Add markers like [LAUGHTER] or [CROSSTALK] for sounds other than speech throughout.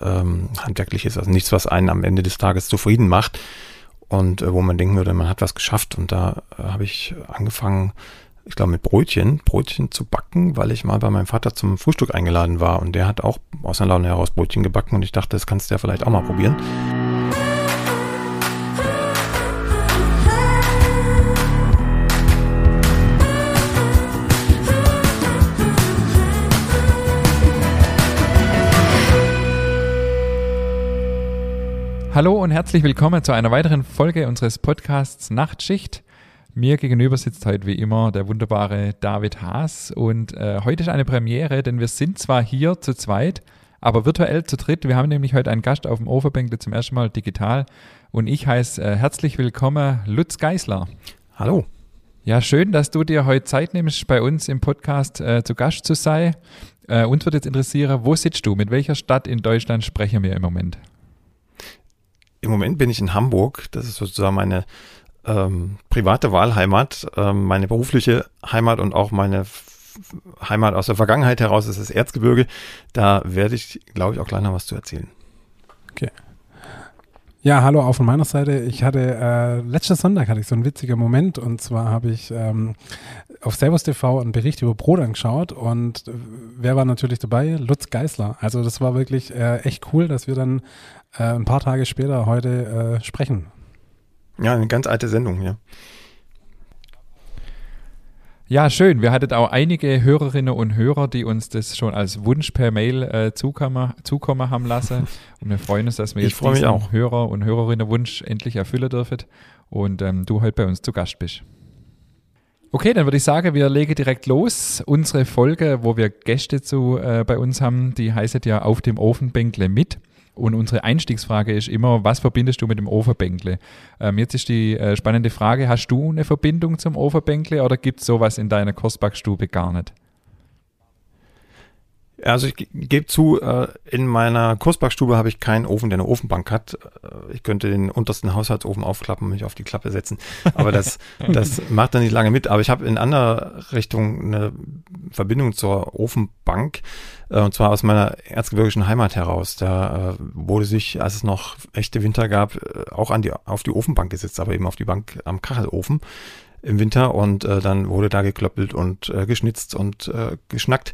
ähm, handwerkliches, also nichts, was einen am Ende des Tages zufrieden macht und äh, wo man denken würde, man hat was geschafft. Und da äh, habe ich angefangen, ich glaube, mit Brötchen, Brötchen zu backen, weil ich mal bei meinem Vater zum Frühstück eingeladen war und der hat auch aus einer Laune heraus Brötchen gebacken und ich dachte, das kannst du ja vielleicht auch mal probieren. Hallo und herzlich willkommen zu einer weiteren Folge unseres Podcasts Nachtschicht. Mir gegenüber sitzt heute wie immer der wunderbare David Haas und äh, heute ist eine Premiere, denn wir sind zwar hier zu zweit, aber virtuell zu dritt. Wir haben nämlich heute einen Gast auf dem Overbänkle zum ersten Mal digital und ich heiße äh, herzlich willkommen Lutz Geisler. Hallo. Ja, schön, dass du dir heute Zeit nimmst, bei uns im Podcast äh, zu Gast zu sein. Äh, uns würde jetzt interessieren, wo sitzt du? Mit welcher Stadt in Deutschland sprechen wir im Moment? Im Moment bin ich in Hamburg. Das ist sozusagen meine ähm, private Wahlheimat, ähm, meine berufliche Heimat und auch meine Heimat aus der Vergangenheit heraus ist das Erzgebirge. Da werde ich, glaube ich, auch gleich noch was zu erzählen. Okay. Ja, hallo auch von meiner Seite. Ich hatte äh, letzten Sonntag hatte ich so einen witzigen Moment und zwar habe ich ähm, auf Servus TV einen Bericht über Brot angeschaut und äh, wer war natürlich dabei? Lutz Geisler. Also das war wirklich äh, echt cool, dass wir dann äh, ein paar Tage später heute äh, sprechen. Ja, eine ganz alte Sendung, ja. Ja, schön. Wir hatten auch einige Hörerinnen und Hörer, die uns das schon als Wunsch per Mail äh, zukommen, zukommen haben lassen. Und wir freuen uns, dass wir jetzt diesen auch. Hörer- und Hörerinnenwunsch endlich erfüllen dürfen und ähm, du heute bei uns zu Gast bist. Okay, dann würde ich sagen, wir legen direkt los. Unsere Folge, wo wir Gäste zu äh, bei uns haben, die heißt ja auf dem Ofenbänkle mit. Und unsere Einstiegsfrage ist immer, was verbindest du mit dem Overbänkle? Ähm, jetzt ist die äh, spannende Frage, hast du eine Verbindung zum Overbänkle oder gibt es sowas in deiner Kostbackstube gar nicht? Also ich gebe zu, äh, in meiner Kursbackstube habe ich keinen Ofen, der eine Ofenbank hat. Äh, ich könnte den untersten Haushaltsofen aufklappen und mich auf die Klappe setzen. Aber das, [LAUGHS] das macht dann nicht lange mit. Aber ich habe in anderer Richtung eine Verbindung zur Ofenbank. Äh, und zwar aus meiner erzgebirgischen Heimat heraus. Da wurde sich, als es noch echte Winter gab, auch an die, auf die Ofenbank gesetzt, aber eben auf die Bank am Kachelofen im Winter. Und dann wurde da geklöppelt und geschnitzt und geschnackt.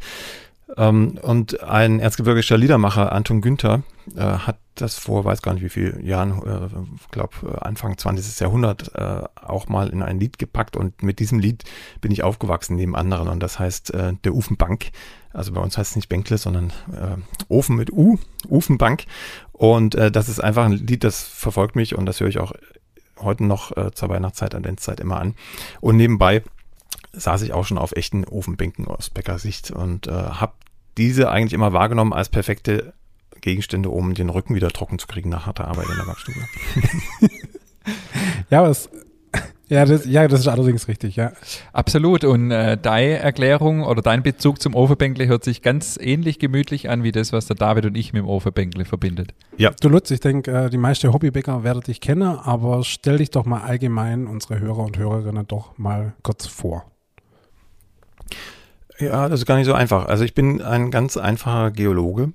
Ähm, und ein erzgebirgischer Liedermacher, Anton Günther, äh, hat das vor, weiß gar nicht wie vielen Jahren, äh, glaube äh, Anfang 20. Jahrhundert, äh, auch mal in ein Lied gepackt. Und mit diesem Lied bin ich aufgewachsen neben anderen. Und das heißt äh, der Ufenbank. Also bei uns heißt es nicht Bänkle, sondern äh, Ofen mit U, Ufenbank. Und äh, das ist einfach ein Lied, das verfolgt mich und das höre ich auch heute noch zur Weihnachtszeit, Adventszeit immer an. Und nebenbei saß ich auch schon auf echten Ofenbänken aus Bäckersicht und äh, habe diese eigentlich immer wahrgenommen als perfekte Gegenstände, um den Rücken wieder trocken zu kriegen nach harter Arbeit in der Backstube. [LAUGHS] ja, aber es, ja, das, ja, das ist allerdings richtig, ja. Absolut. Und äh, deine Erklärung oder dein Bezug zum Ofenbänkle hört sich ganz ähnlich gemütlich an wie das, was der David und ich mit dem Ofenbänkle verbindet. Ja. Du Lutz, ich denke, äh, die meisten Hobbybäcker werden dich kennen, aber stell dich doch mal allgemein unsere Hörer und Hörerinnen doch mal kurz vor. Ja, das ist gar nicht so einfach. Also ich bin ein ganz einfacher Geologe,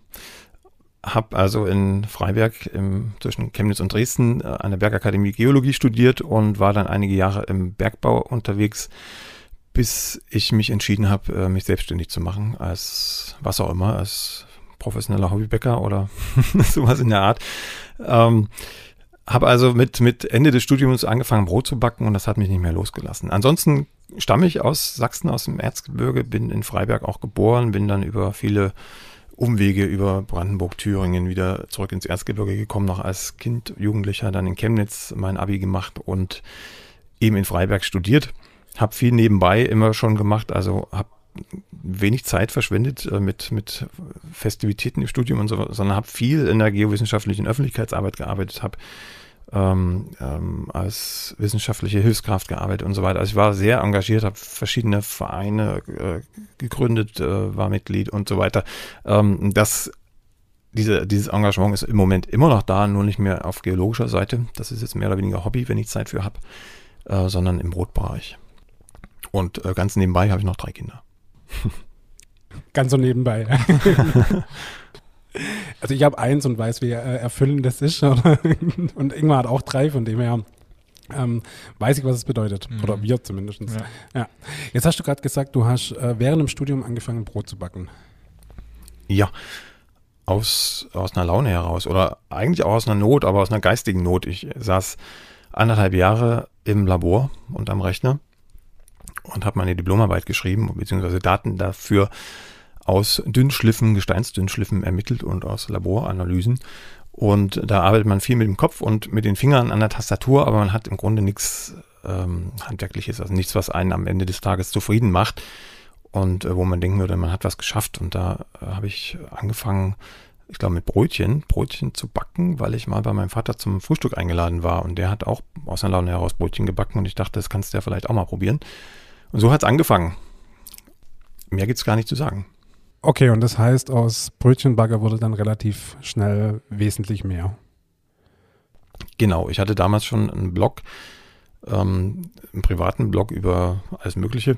habe also in Freiberg im, zwischen Chemnitz und Dresden äh, an der Bergakademie Geologie studiert und war dann einige Jahre im Bergbau unterwegs, bis ich mich entschieden habe, äh, mich selbstständig zu machen, als was auch immer, als professioneller Hobbybäcker oder [LAUGHS] sowas in der Art. Ähm, habe also mit, mit Ende des Studiums angefangen, Brot zu backen und das hat mich nicht mehr losgelassen. Ansonsten stamme ich aus Sachsen, aus dem Erzgebirge, bin in Freiberg auch geboren, bin dann über viele Umwege über Brandenburg, Thüringen wieder zurück ins Erzgebirge gekommen, noch als Kind, Jugendlicher, dann in Chemnitz mein Abi gemacht und eben in Freiberg studiert. Habe viel nebenbei immer schon gemacht, also habe wenig Zeit verschwendet äh, mit, mit Festivitäten im Studium und so, sondern habe viel in der geowissenschaftlichen Öffentlichkeitsarbeit gearbeitet, habe ähm, ähm, als wissenschaftliche Hilfskraft gearbeitet und so weiter. Also ich war sehr engagiert, habe verschiedene Vereine äh, gegründet, äh, war Mitglied und so weiter. Ähm, das diese, dieses Engagement ist im Moment immer noch da, nur nicht mehr auf geologischer Seite. Das ist jetzt mehr oder weniger Hobby, wenn ich Zeit für habe, äh, sondern im Brotbereich. Und äh, ganz nebenbei habe ich noch drei Kinder. [LAUGHS] Ganz so nebenbei. [LAUGHS] Also ich habe eins und weiß, wie äh, erfüllend das ist. Oder? [LAUGHS] Und Ingmar hat auch drei, von dem her ähm, weiß ich, was es bedeutet. Mhm. Oder wir zumindest. Ja. ja. Jetzt hast du gerade gesagt, du hast äh, während dem Studium angefangen, Brot zu backen. Ja, aus, aus einer Laune heraus. Oder eigentlich auch aus einer Not, aber aus einer geistigen Not. Ich saß anderthalb Jahre im Labor und am Rechner und habe meine Diplomarbeit geschrieben, beziehungsweise Daten dafür aus Dünnschliffen, Gesteinsdünnschliffen ermittelt und aus Laboranalysen. Und da arbeitet man viel mit dem Kopf und mit den Fingern an der Tastatur, aber man hat im Grunde nichts ähm, Handwerkliches, also nichts, was einen am Ende des Tages zufrieden macht und äh, wo man denken würde, man hat was geschafft. Und da äh, habe ich angefangen, ich glaube, mit Brötchen, Brötchen zu backen, weil ich mal bei meinem Vater zum Frühstück eingeladen war und der hat auch aus einer Laune heraus Brötchen gebacken und ich dachte, das kannst du ja vielleicht auch mal probieren. Und so hat es angefangen. Mehr gibt es gar nicht zu sagen. Okay, und das heißt, aus Brötchenbagger wurde dann relativ schnell wesentlich mehr. Genau, ich hatte damals schon einen Blog, ähm, einen privaten Blog über alles Mögliche,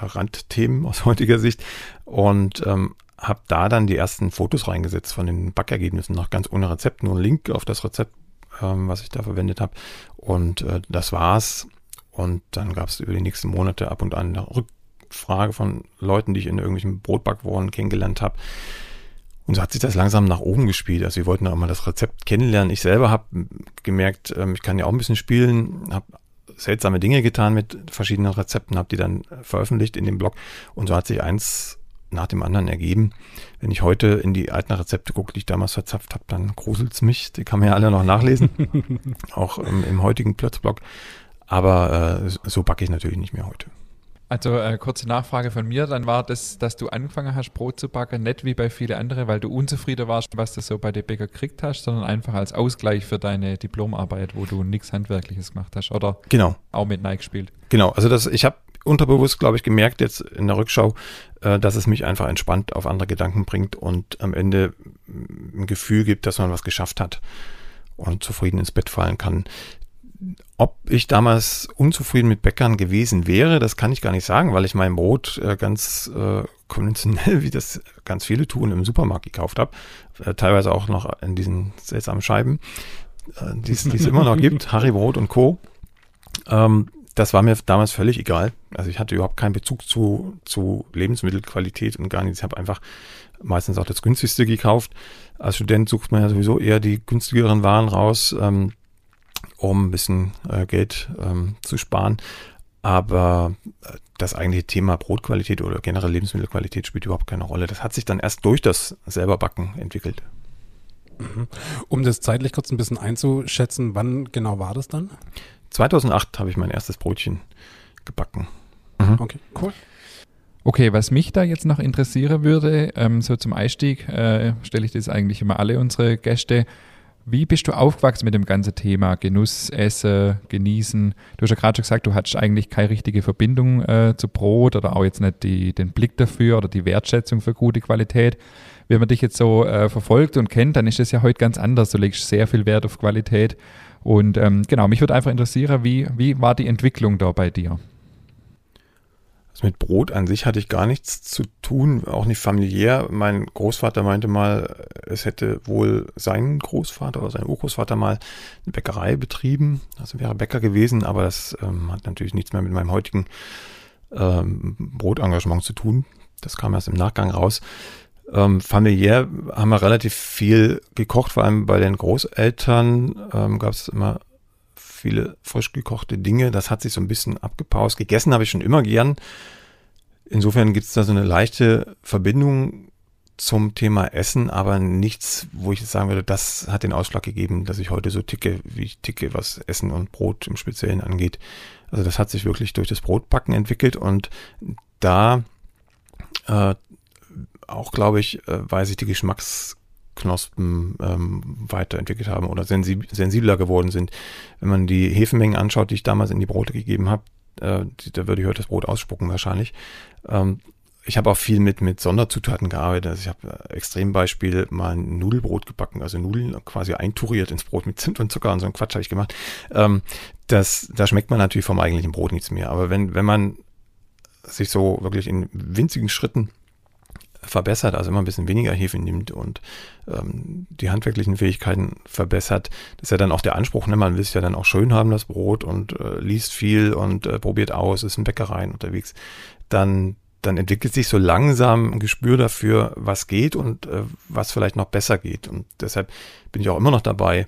Randthemen aus [LAUGHS] heutiger Sicht und ähm, habe da dann die ersten Fotos reingesetzt von den Backergebnissen, noch ganz ohne Rezept, nur ein Link auf das Rezept, ähm, was ich da verwendet habe. Und äh, das war's. Und dann gab es über die nächsten Monate ab und an Rückfrage von Leuten, die ich in irgendwelchen Brotbackworen kennengelernt habe. Und so hat sich das langsam nach oben gespielt. Also wir wollten auch mal das Rezept kennenlernen. Ich selber habe gemerkt, ähm, ich kann ja auch ein bisschen spielen, habe seltsame Dinge getan mit verschiedenen Rezepten, habe die dann veröffentlicht in dem Blog. Und so hat sich eins nach dem anderen ergeben. Wenn ich heute in die alten Rezepte gucke, die ich damals verzapft habe, dann gruselt es mich. Die kann man ja alle noch nachlesen. [LAUGHS] auch im, im heutigen Plötzblog. Aber äh, so backe ich natürlich nicht mehr heute. Also äh, kurze Nachfrage von mir, dann war das, dass du angefangen hast, Brot zu backen, nicht wie bei vielen anderen, weil du unzufrieden warst, was du so bei der Bäcker gekriegt hast, sondern einfach als Ausgleich für deine Diplomarbeit, wo du nichts Handwerkliches gemacht hast, oder? Genau. Auch mit Nike gespielt. Genau, also das, ich habe unterbewusst, glaube ich, gemerkt jetzt in der Rückschau, äh, dass es mich einfach entspannt auf andere Gedanken bringt und am Ende ein Gefühl gibt, dass man was geschafft hat und zufrieden ins Bett fallen kann. Ob ich damals unzufrieden mit Bäckern gewesen wäre, das kann ich gar nicht sagen, weil ich mein Brot äh, ganz äh, konventionell, [LAUGHS] wie das ganz viele tun, im Supermarkt gekauft habe. Äh, teilweise auch noch in diesen seltsamen Scheiben, äh, die es immer noch [LAUGHS] gibt, Haribrot und Co. Ähm, das war mir damals völlig egal. Also ich hatte überhaupt keinen Bezug zu, zu Lebensmittelqualität und gar nichts. Ich habe einfach meistens auch das günstigste gekauft. Als Student sucht man ja sowieso eher die günstigeren Waren raus. Ähm, um ein bisschen äh, Geld ähm, zu sparen. Aber äh, das eigentliche Thema Brotqualität oder generell Lebensmittelqualität spielt überhaupt keine Rolle. Das hat sich dann erst durch das selberbacken entwickelt. Mhm. Um das zeitlich kurz ein bisschen einzuschätzen, wann genau war das dann? 2008 habe ich mein erstes Brotchen gebacken. Mhm. Okay, cool. Okay, was mich da jetzt noch interessieren würde, ähm, so zum Einstieg, äh, stelle ich das eigentlich immer alle unsere Gäste wie bist du aufgewachsen mit dem ganzen Thema Genuss, Essen, Genießen? Du hast ja gerade schon gesagt, du hattest eigentlich keine richtige Verbindung äh, zu Brot oder auch jetzt nicht die, den Blick dafür oder die Wertschätzung für gute Qualität. Wenn man dich jetzt so äh, verfolgt und kennt, dann ist das ja heute ganz anders. Du legst sehr viel Wert auf Qualität. Und ähm, genau, mich würde einfach interessieren, wie, wie war die Entwicklung da bei dir? Also mit Brot an sich hatte ich gar nichts zu tun, auch nicht familiär. Mein Großvater meinte mal, es hätte wohl sein Großvater oder sein Urgroßvater mal eine Bäckerei betrieben. Also wäre Bäcker gewesen, aber das ähm, hat natürlich nichts mehr mit meinem heutigen ähm, Brotengagement zu tun. Das kam erst im Nachgang raus. Ähm, familiär haben wir relativ viel gekocht, vor allem bei den Großeltern ähm, gab es immer viele frisch gekochte Dinge. Das hat sich so ein bisschen abgepaust. Gegessen habe ich schon immer gern. Insofern gibt es da so eine leichte Verbindung zum Thema Essen, aber nichts, wo ich jetzt sagen würde, das hat den Ausschlag gegeben, dass ich heute so ticke, wie ich ticke, was Essen und Brot im Speziellen angeht. Also das hat sich wirklich durch das Brotbacken entwickelt und da äh, auch, glaube ich, äh, weil sich die Geschmacks Knospen ähm, weiterentwickelt haben oder sensib sensibler geworden sind. Wenn man die Hefenmengen anschaut, die ich damals in die Brote gegeben habe, äh, da würde ich heute das Brot ausspucken wahrscheinlich. Ähm, ich habe auch viel mit, mit Sonderzutaten gearbeitet. Also ich habe äh, Extrembeispiel mal ein Nudelbrot gebacken, also Nudeln quasi einturiert ins Brot mit Zimt und Zucker und so ein Quatsch habe ich gemacht. Ähm, das, da schmeckt man natürlich vom eigentlichen Brot nichts mehr. Aber wenn, wenn man sich so wirklich in winzigen Schritten verbessert, also immer ein bisschen weniger Hefe nimmt und ähm, die handwerklichen Fähigkeiten verbessert, das ist ja dann auch der Anspruch, ne? man will es ja dann auch schön haben, das Brot und äh, liest viel und äh, probiert aus, ist in Bäckereien unterwegs, dann dann entwickelt sich so langsam ein Gespür dafür, was geht und äh, was vielleicht noch besser geht. Und deshalb bin ich auch immer noch dabei,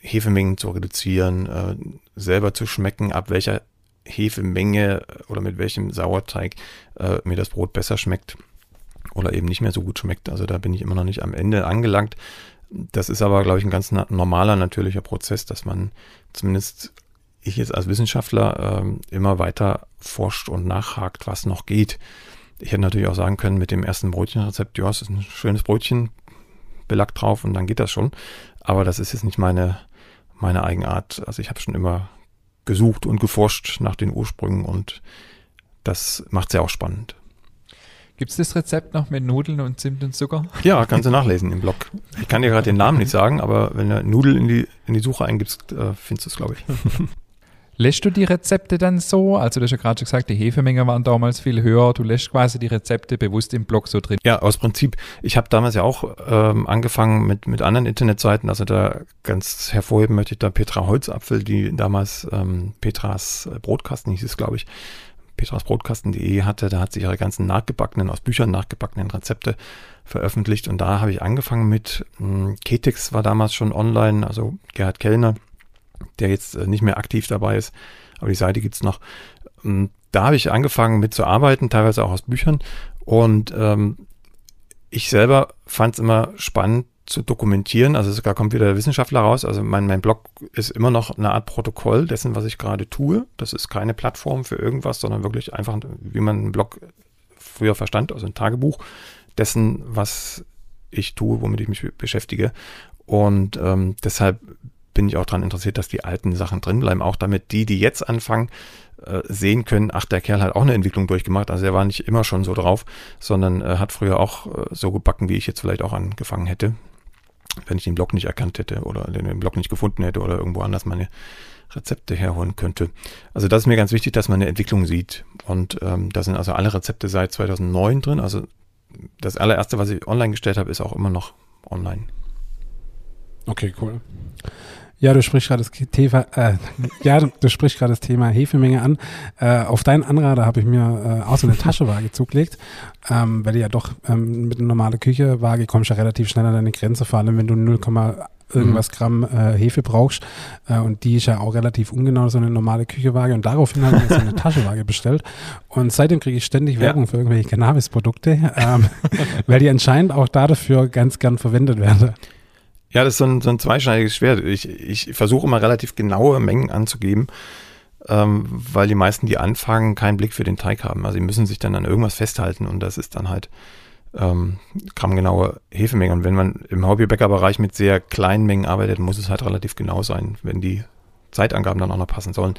Hefemengen zu reduzieren, äh, selber zu schmecken, ab welcher Hefemenge oder mit welchem Sauerteig äh, mir das Brot besser schmeckt oder eben nicht mehr so gut schmeckt. Also da bin ich immer noch nicht am Ende angelangt. Das ist aber, glaube ich, ein ganz normaler, natürlicher Prozess, dass man zumindest ich jetzt als Wissenschaftler äh, immer weiter forscht und nachhakt, was noch geht. Ich hätte natürlich auch sagen können, mit dem ersten Brötchenrezept, ja, es ist ein schönes Brötchen, Belag drauf und dann geht das schon. Aber das ist jetzt nicht meine, meine Eigenart. Also ich habe schon immer gesucht und geforscht nach den Ursprüngen und das macht es ja auch spannend. Gibt es das Rezept noch mit Nudeln und Zimt und Zucker? Ja, kannst du nachlesen im Blog. Ich kann dir gerade den Namen nicht sagen, aber wenn du Nudeln in die, in die Suche eingibst, äh, findest du es, glaube ich. [LAUGHS] Lässt du die Rezepte dann so? Also du hast ja gerade schon gesagt, die Hefemenge waren damals viel höher. Du lässt quasi die Rezepte bewusst im Blog so drin. Ja, aus Prinzip. Ich habe damals ja auch ähm, angefangen mit, mit anderen Internetseiten. Also da ganz hervorheben möchte ich da Petra Holzapfel, die damals ähm, Petras Brotkasten hieß es, glaube ich, petrasbrotkasten.de hatte. Da hat sie ihre ganzen nachgebackenen, aus Büchern nachgebackenen Rezepte veröffentlicht. Und da habe ich angefangen mit, hm, Ketix war damals schon online, also Gerhard Kellner der jetzt äh, nicht mehr aktiv dabei ist, aber die Seite gibt's noch. Ähm, da habe ich angefangen mit zu arbeiten, teilweise auch aus Büchern. Und ähm, ich selber fand es immer spannend zu dokumentieren. Also sogar kommt wieder der Wissenschaftler raus. Also mein, mein Blog ist immer noch eine Art Protokoll dessen, was ich gerade tue. Das ist keine Plattform für irgendwas, sondern wirklich einfach, wie man einen Blog früher verstand, also ein Tagebuch dessen, was ich tue, womit ich mich beschäftige. Und ähm, deshalb bin ich auch daran interessiert, dass die alten Sachen drin bleiben, auch damit die, die jetzt anfangen, äh, sehen können, ach, der Kerl hat auch eine Entwicklung durchgemacht. Also er war nicht immer schon so drauf, sondern äh, hat früher auch äh, so gebacken, wie ich jetzt vielleicht auch angefangen hätte, wenn ich den Blog nicht erkannt hätte oder den Blog nicht gefunden hätte oder irgendwo anders meine Rezepte herholen könnte. Also das ist mir ganz wichtig, dass man eine Entwicklung sieht. Und ähm, da sind also alle Rezepte seit 2009 drin. Also das allererste, was ich online gestellt habe, ist auch immer noch online. Okay, cool. Ja, du sprichst gerade das Thema, äh, ja, du, sprichst gerade das Thema Hefemenge an. Äh, auf deinen Anrader habe ich mir äh, auch so eine Taschewaage zugelegt, ähm, weil du ja doch ähm, mit einer normalen Küchewaage kommst ja relativ schnell an deine Grenze, vor allem wenn du 0, irgendwas mhm. Gramm äh, Hefe brauchst. Äh, und die ist ja auch relativ ungenau, so eine normale Küchewaage. Und daraufhin habe ich mir so eine Taschenwaage bestellt. Und seitdem kriege ich ständig ja. Werbung für irgendwelche Cannabis-Produkte, ähm, [LAUGHS] weil die anscheinend auch dafür ganz gern verwendet werden. Ja, das ist so ein, so ein zweischneidiges Schwert. Ich, ich versuche immer relativ genaue Mengen anzugeben, ähm, weil die meisten, die anfangen, keinen Blick für den Teig haben. Also sie müssen sich dann an irgendwas festhalten und das ist dann halt ähm, grammgenaue Hefemengen. Und wenn man im Hobbybäckerbereich mit sehr kleinen Mengen arbeitet, muss es halt relativ genau sein, wenn die Zeitangaben dann auch noch passen sollen.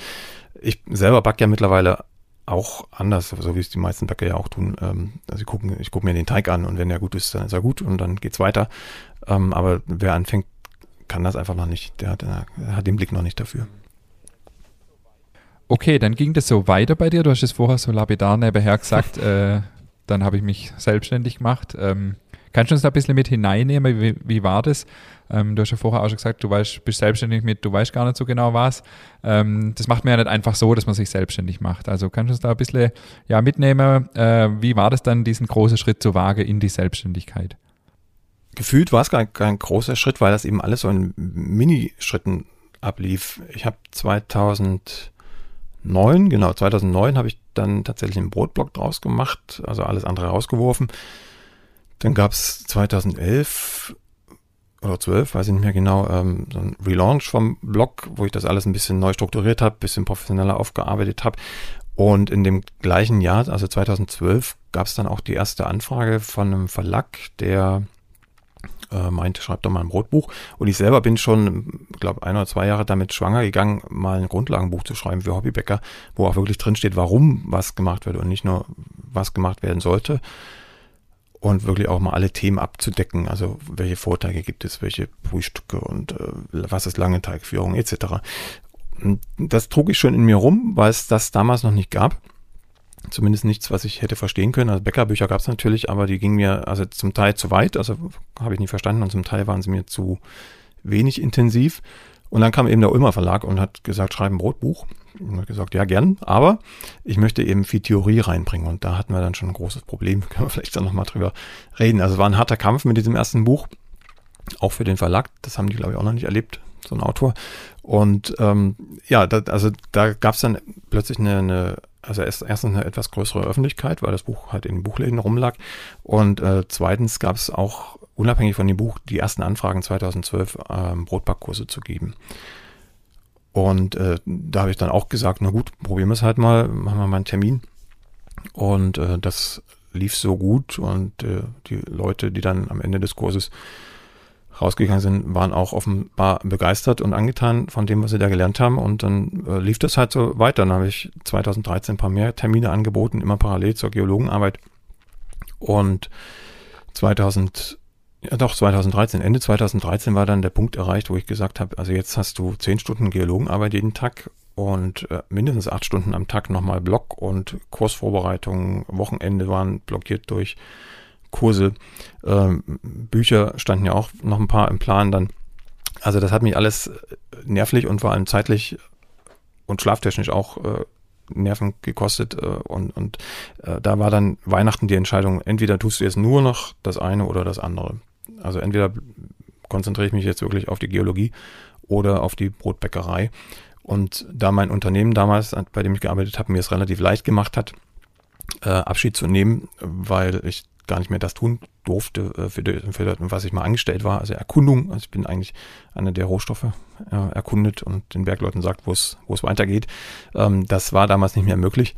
Ich selber backe ja mittlerweile auch anders, so wie es die meisten Bäcker ja auch tun. Ähm, also ich gucke guck mir den Teig an und wenn er gut ist, dann ist er gut und dann geht's weiter. Ähm, aber wer anfängt, kann das einfach noch nicht. Der hat, der hat den Blick noch nicht dafür. Okay, dann ging das so weiter bei dir. Du hast es vorher so lapidar nebenher gesagt. [LAUGHS] äh, dann habe ich mich selbstständig gemacht. Ähm, kannst du uns da ein bisschen mit hineinnehmen? Wie, wie war das? Ähm, du hast ja vorher auch schon gesagt, du weißt, bist selbstständig mit, du weißt gar nicht so genau was. Ähm, das macht man ja nicht einfach so, dass man sich selbstständig macht. Also kannst du uns da ein bisschen ja, mitnehmen? Äh, wie war das dann, diesen großen Schritt zu wagen in die Selbstständigkeit? Gefühlt war es gar kein großer Schritt, weil das eben alles so in Minischritten ablief. Ich habe 2009, genau 2009 habe ich dann tatsächlich einen Brotblock draus gemacht, also alles andere rausgeworfen. Dann gab es 2011 oder 12, weiß ich nicht mehr genau, ähm, so ein Relaunch vom Blog, wo ich das alles ein bisschen neu strukturiert habe, bisschen professioneller aufgearbeitet habe. Und in dem gleichen Jahr, also 2012, gab es dann auch die erste Anfrage von einem Verlag, der äh, meinte, schreib doch mal ein Brotbuch. Und ich selber bin schon, glaube ein oder zwei Jahre damit schwanger gegangen, mal ein Grundlagenbuch zu schreiben für Hobbybäcker, wo auch wirklich drin steht, warum was gemacht wird und nicht nur, was gemacht werden sollte. Und wirklich auch mal alle Themen abzudecken, also welche Vorteile gibt es, welche Frühstücke und äh, was ist lange Teigführung etc. Das trug ich schon in mir rum, weil es das damals noch nicht gab. Zumindest nichts, was ich hätte verstehen können. Also Bäckerbücher gab es natürlich, aber die gingen mir also zum Teil zu weit, also habe ich nicht verstanden und zum Teil waren sie mir zu wenig intensiv. Und dann kam eben der Ulmer Verlag und hat gesagt, schreib ein Brotbuch. Und hat gesagt, ja, gern, aber ich möchte eben viel Theorie reinbringen. Und da hatten wir dann schon ein großes Problem. [LAUGHS] Können wir vielleicht dann nochmal drüber reden. Also war ein harter Kampf mit diesem ersten Buch. Auch für den Verlag. Das haben die, glaube ich, auch noch nicht erlebt, so ein Autor. Und ähm, ja, da, also da gab es dann plötzlich eine, eine also erst, erstens eine etwas größere Öffentlichkeit, weil das Buch halt in den Buchläden rumlag. Und äh, zweitens gab es auch unabhängig von dem Buch die ersten Anfragen 2012 ähm, Brotbackkurse zu geben. Und äh, da habe ich dann auch gesagt, na gut, probieren wir es halt mal, machen wir mal einen Termin. Und äh, das lief so gut und äh, die Leute, die dann am Ende des Kurses rausgegangen sind, waren auch offenbar begeistert und angetan von dem, was sie da gelernt haben. Und dann äh, lief das halt so weiter. Dann habe ich 2013 ein paar mehr Termine angeboten, immer parallel zur Geologenarbeit. Und 2000 ja, doch, 2013. Ende 2013 war dann der Punkt erreicht, wo ich gesagt habe, also jetzt hast du zehn Stunden Geologenarbeit jeden Tag und äh, mindestens acht Stunden am Tag nochmal Block und Kursvorbereitungen, Wochenende waren blockiert durch Kurse. Ähm, Bücher standen ja auch noch ein paar im Plan dann. Also das hat mich alles nervlich und vor allem zeitlich und schlaftechnisch auch äh, Nerven gekostet äh, und, und äh, da war dann Weihnachten die Entscheidung, entweder tust du jetzt nur noch das eine oder das andere. Also entweder konzentriere ich mich jetzt wirklich auf die Geologie oder auf die Brotbäckerei. Und da mein Unternehmen damals, bei dem ich gearbeitet habe, mir es relativ leicht gemacht hat, äh, Abschied zu nehmen, weil ich gar nicht mehr das tun durfte, äh, für, die, für was ich mal angestellt war, also Erkundung. Also ich bin eigentlich einer, der Rohstoffe äh, erkundet und den Bergleuten sagt, wo es wo es weitergeht. Ähm, das war damals nicht mehr möglich.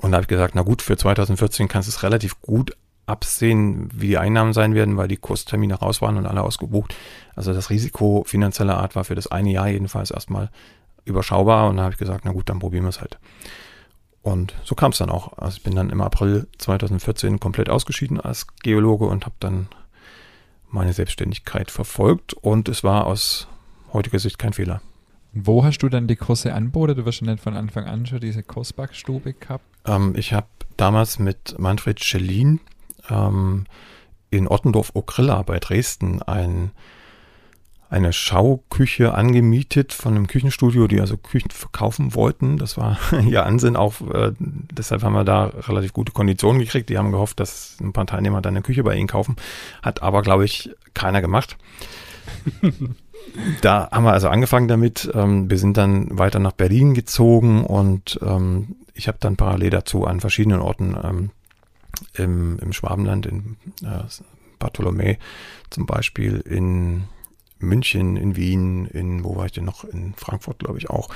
Und da habe ich gesagt, na gut, für 2014 kannst du es relativ gut absehen, wie die Einnahmen sein werden, weil die Kurstermine raus waren und alle ausgebucht. Also das Risiko finanzieller Art war für das eine Jahr jedenfalls erstmal überschaubar und da habe ich gesagt, na gut, dann probieren wir es halt. Und so kam es dann auch. Also ich bin dann im April 2014 komplett ausgeschieden als Geologe und habe dann meine Selbstständigkeit verfolgt und es war aus heutiger Sicht kein Fehler. Wo hast du dann die Kurse anboten? Du wirst schon nicht von Anfang an schon diese Kursbackstube gehabt? Ähm, ich habe damals mit Manfred Schellin ähm, in Ottendorf-Okrilla bei Dresden ein, eine Schauküche angemietet von einem Küchenstudio, die also Küchen verkaufen wollten. Das war [LAUGHS] ihr Ansinn auch, äh, deshalb haben wir da relativ gute Konditionen gekriegt. Die haben gehofft, dass ein paar Teilnehmer dann eine Küche bei ihnen kaufen. Hat aber, glaube ich, keiner gemacht. [LAUGHS] da haben wir also angefangen damit. Ähm, wir sind dann weiter nach Berlin gezogen und ähm, ich habe dann parallel dazu an verschiedenen Orten ähm, im, im Schwabenland, in äh, Bartholomä zum Beispiel, in München, in Wien, in, wo war ich denn noch? In Frankfurt, glaube ich, auch.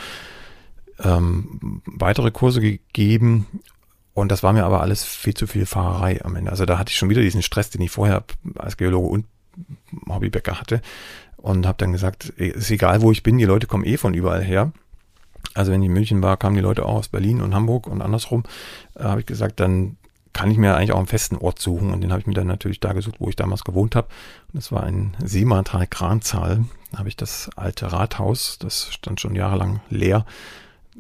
Ähm, weitere Kurse gegeben. Und das war mir aber alles viel zu viel Fahrerei am Ende. Also da hatte ich schon wieder diesen Stress, den ich vorher als Geologe und Hobbybäcker hatte. Und habe dann gesagt, ist egal, wo ich bin, die Leute kommen eh von überall her. Also wenn ich in München war, kamen die Leute auch aus Berlin und Hamburg und andersrum. Äh, habe ich gesagt, dann kann ich mir eigentlich auch einen festen Ort suchen. Und den habe ich mir dann natürlich da gesucht, wo ich damals gewohnt habe. Und das war ein Seemantal Kranzahl. Da habe ich das alte Rathaus, das stand schon jahrelang leer.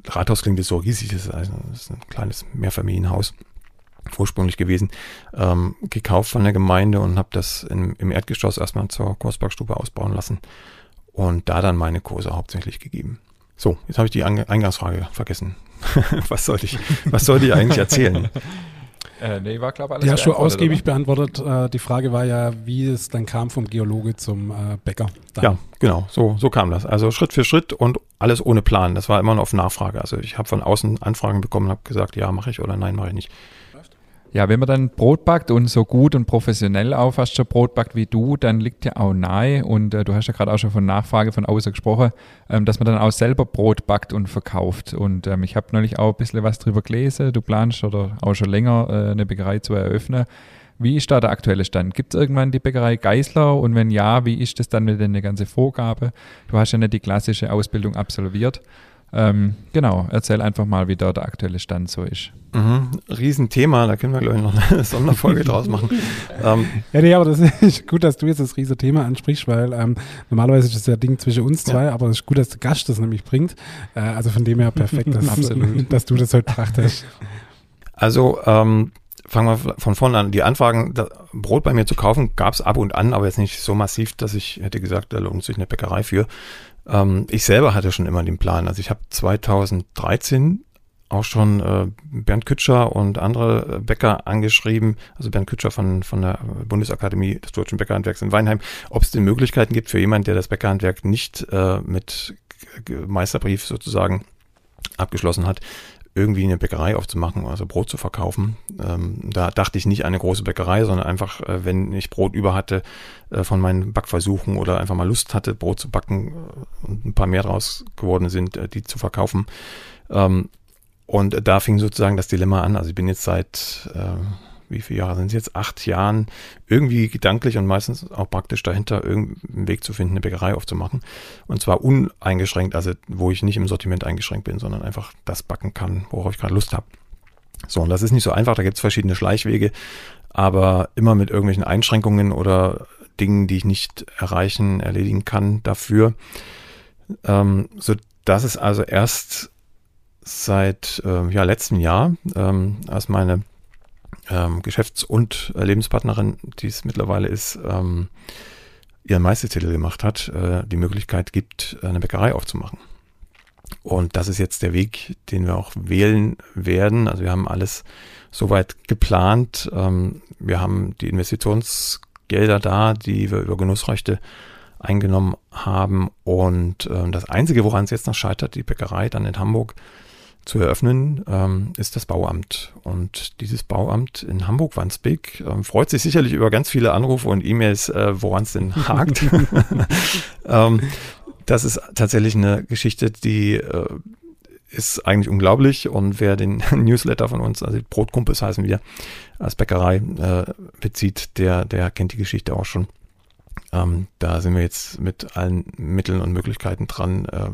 Rathaus klingt jetzt so riesig, das ist, also, das ist ein kleines Mehrfamilienhaus ursprünglich gewesen, ähm, gekauft von der Gemeinde und habe das im, im Erdgeschoss erstmal zur Kursbergstube ausbauen lassen und da dann meine Kurse hauptsächlich gegeben. So, jetzt habe ich die Eingangsfrage vergessen. [LAUGHS] was sollte ich, was sollte ich eigentlich erzählen? [LAUGHS] Äh, nee, war glaube alles Ja, schon ausgiebig oder? beantwortet. Äh, die Frage war ja, wie es dann kam vom Geologe zum äh, Bäcker. Dann. Ja, genau, so, so kam das. Also Schritt für Schritt und alles ohne Plan. Das war immer noch auf Nachfrage. Also ich habe von außen Anfragen bekommen und habe gesagt, ja, mache ich oder nein, mache ich nicht. Ja, wenn man dann Brot backt und so gut und professionell auch fast schon Brot backt wie du, dann liegt ja auch nahe und äh, du hast ja gerade auch schon von Nachfrage von außen gesprochen, ähm, dass man dann auch selber Brot backt und verkauft. Und ähm, ich habe neulich auch ein bisschen was drüber gelesen. Du planst oder auch schon länger äh, eine Bäckerei zu eröffnen. Wie ist da der aktuelle Stand? Gibt es irgendwann die Bäckerei Geisler? Und wenn ja, wie ist das dann mit der ganzen Vorgabe? Du hast ja nicht die klassische Ausbildung absolviert. Ähm, genau, erzähl einfach mal, wie da der aktuelle Stand so ist. Mhm. Riesenthema, da können wir, glaube ich, noch eine [LAUGHS] Sonderfolge draus machen. ähm, ja, nee, aber das [LAUGHS] ist gut, dass du jetzt das Riesenthema ansprichst, weil ähm, normalerweise ist das ja Ding zwischen uns zwei, ja. aber es ist gut, dass der Gast das nämlich bringt. Äh, also von dem her perfekt, dass, [LAUGHS] dass du das heute gebracht hast. Also ähm, fangen wir von vorne an. Die Anfragen, Brot bei mir zu kaufen, gab es ab und an, aber jetzt nicht so massiv, dass ich hätte gesagt, da lohnt sich eine Bäckerei für. Ähm, ich selber hatte schon immer den Plan. Also ich habe 2013 auch schon äh, Bernd Kütscher und andere Bäcker angeschrieben, also Bernd Kütscher von, von der Bundesakademie des Deutschen Bäckerhandwerks in Weinheim, ob es denn Möglichkeiten gibt für jemanden, der das Bäckerhandwerk nicht äh, mit Meisterbrief sozusagen abgeschlossen hat, irgendwie eine Bäckerei aufzumachen, also Brot zu verkaufen. Ähm, da dachte ich nicht an eine große Bäckerei, sondern einfach, äh, wenn ich Brot über hatte äh, von meinen Backversuchen oder einfach mal Lust hatte, Brot zu backen äh, und ein paar mehr draus geworden sind, äh, die zu verkaufen. Ähm, und da fing sozusagen das Dilemma an. Also ich bin jetzt seit äh, wie viele Jahre sind es jetzt? Acht Jahren irgendwie gedanklich und meistens auch praktisch dahinter irgendeinen Weg zu finden, eine Bäckerei aufzumachen. Und zwar uneingeschränkt, also wo ich nicht im Sortiment eingeschränkt bin, sondern einfach das backen kann, worauf ich gerade Lust habe. So, und das ist nicht so einfach, da gibt es verschiedene Schleichwege, aber immer mit irgendwelchen Einschränkungen oder Dingen, die ich nicht erreichen, erledigen kann dafür. Ähm, so dass es also erst seit äh, ja, letztem Jahr, ähm, als meine ähm, Geschäfts- und äh, Lebenspartnerin, die es mittlerweile ist, ähm, ihren Meistertitel gemacht hat, äh, die Möglichkeit gibt, eine Bäckerei aufzumachen. Und das ist jetzt der Weg, den wir auch wählen werden. Also wir haben alles soweit geplant. Ähm, wir haben die Investitionsgelder da, die wir über Genussrechte eingenommen haben. Und äh, das Einzige, woran es jetzt noch scheitert, die Bäckerei dann in Hamburg, zu eröffnen, ähm, ist das Bauamt. Und dieses Bauamt in Hamburg-Wandsbek ähm, freut sich sicherlich über ganz viele Anrufe und E-Mails, äh, woran es denn [LAUGHS] hakt. [LAUGHS] ähm, das ist tatsächlich eine Geschichte, die äh, ist eigentlich unglaublich. Und wer den [LAUGHS] Newsletter von uns, also Brotkumpels heißen wir, als Bäckerei äh, bezieht, der, der kennt die Geschichte auch schon. Ähm, da sind wir jetzt mit allen Mitteln und Möglichkeiten dran, äh,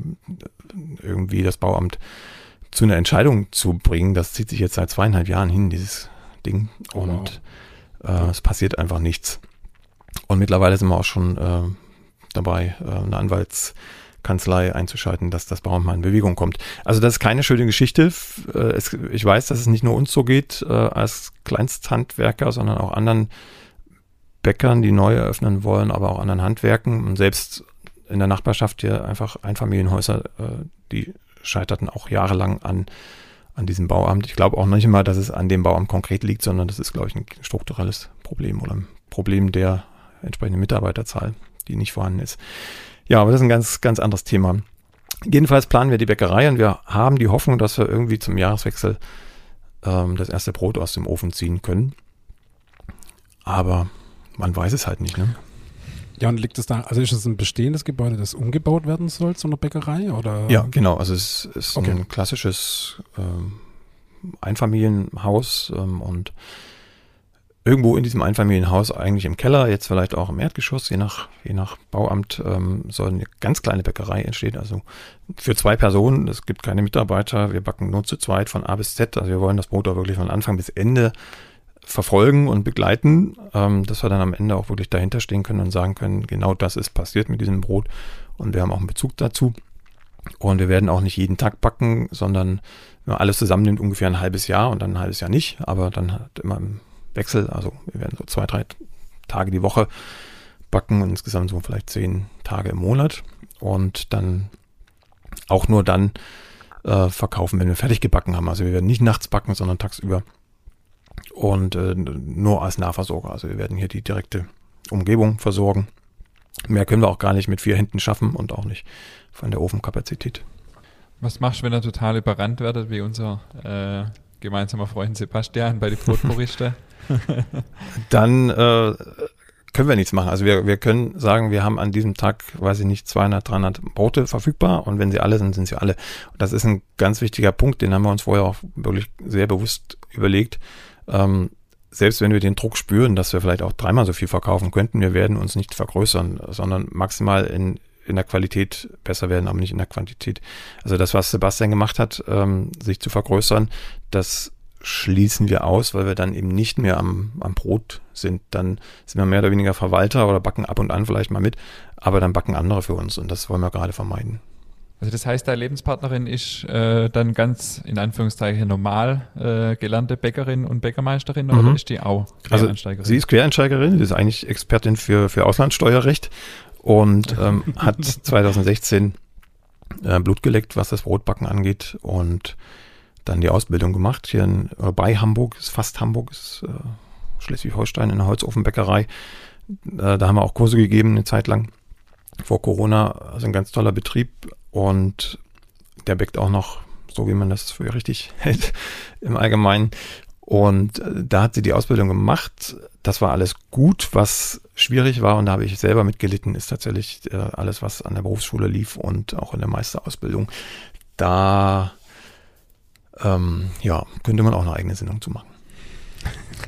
irgendwie das Bauamt zu einer Entscheidung zu bringen, das zieht sich jetzt seit zweieinhalb Jahren hin, dieses Ding. Und wow. äh, es passiert einfach nichts. Und mittlerweile sind wir auch schon äh, dabei, äh, eine Anwaltskanzlei einzuschalten, dass das Bauamt mal in Bewegung kommt. Also das ist keine schöne Geschichte. Äh, es, ich weiß, dass es nicht nur uns so geht äh, als Kleinsthandwerker, sondern auch anderen Bäckern, die neu eröffnen wollen, aber auch anderen Handwerken. Und selbst in der Nachbarschaft hier einfach Einfamilienhäuser, äh, die scheiterten auch jahrelang an, an diesem Bauamt. Ich glaube auch nicht immer, dass es an dem Bauamt konkret liegt, sondern das ist, glaube ich, ein strukturelles Problem oder ein Problem der entsprechenden Mitarbeiterzahl, die nicht vorhanden ist. Ja, aber das ist ein ganz, ganz anderes Thema. Jedenfalls planen wir die Bäckerei und wir haben die Hoffnung, dass wir irgendwie zum Jahreswechsel ähm, das erste Brot aus dem Ofen ziehen können. Aber man weiß es halt nicht, ne? Ja, und liegt es da, also ist es ein bestehendes Gebäude, das umgebaut werden soll zu einer Bäckerei? Oder? Ja, genau. Also es ist okay. ein klassisches ähm, Einfamilienhaus ähm, und irgendwo in diesem Einfamilienhaus, eigentlich im Keller, jetzt vielleicht auch im Erdgeschoss, je nach, je nach Bauamt, ähm, soll eine ganz kleine Bäckerei entstehen. Also für zwei Personen, es gibt keine Mitarbeiter, wir backen nur zu zweit von A bis Z. Also wir wollen das Brot auch wirklich von Anfang bis Ende verfolgen und begleiten, ähm, dass wir dann am Ende auch wirklich dahinter stehen können und sagen können, genau das ist passiert mit diesem Brot und wir haben auch einen Bezug dazu. Und wir werden auch nicht jeden Tag backen, sondern wenn man alles zusammennimmt, ungefähr ein halbes Jahr und dann ein halbes Jahr nicht, aber dann halt immer im Wechsel, also wir werden so zwei, drei Tage die Woche backen und insgesamt so vielleicht zehn Tage im Monat und dann auch nur dann äh, verkaufen, wenn wir fertig gebacken haben. Also wir werden nicht nachts backen, sondern tagsüber und äh, nur als Nahversorger. Also wir werden hier die direkte Umgebung versorgen. Mehr können wir auch gar nicht mit vier Händen schaffen und auch nicht von der Ofenkapazität. Was machst du, wenn er total überrannt werdet, wie unser äh, gemeinsamer Freund Sebastian bei den Brotpuriste? [LAUGHS] Dann äh, können wir nichts machen. Also wir, wir können sagen, wir haben an diesem Tag, weiß ich nicht, 200, 300 Brote verfügbar und wenn sie alle sind, sind sie alle. Und das ist ein ganz wichtiger Punkt, den haben wir uns vorher auch wirklich sehr bewusst überlegt ähm, selbst wenn wir den Druck spüren, dass wir vielleicht auch dreimal so viel verkaufen könnten, wir werden uns nicht vergrößern, sondern maximal in, in der Qualität besser werden, aber nicht in der Quantität. Also das, was Sebastian gemacht hat, ähm, sich zu vergrößern, das schließen wir aus, weil wir dann eben nicht mehr am, am Brot sind. Dann sind wir mehr oder weniger Verwalter oder backen ab und an vielleicht mal mit, aber dann backen andere für uns und das wollen wir gerade vermeiden. Also das heißt, deine Lebenspartnerin ist äh, dann ganz in Anführungszeichen normal äh, gelernte Bäckerin und Bäckermeisterin oder Mhm. ist die auch Also Quereinsteigerin? sie ist Quereinsteigerin, sie ist eigentlich Expertin für, für Auslandssteuerrecht und ähm, [LAUGHS] hat 2016 äh, Blut geleckt, was das Brotbacken angeht und dann die Ausbildung gemacht hier in, äh, bei Hamburg, ist fast Hamburg, ist äh, Schleswig-Holstein in der Holzofenbäckerei. Äh, da haben wir auch Kurse gegeben eine Zeit lang vor Corona, also ein ganz toller Betrieb und der bäckt auch noch so, wie man das für richtig [LAUGHS] hält im Allgemeinen. Und äh, da hat sie die Ausbildung gemacht. Das war alles gut. Was schwierig war, und da habe ich selber mitgelitten, ist tatsächlich äh, alles, was an der Berufsschule lief und auch in der Meisterausbildung. Da ähm, ja, könnte man auch eine eigene Sendung zu machen.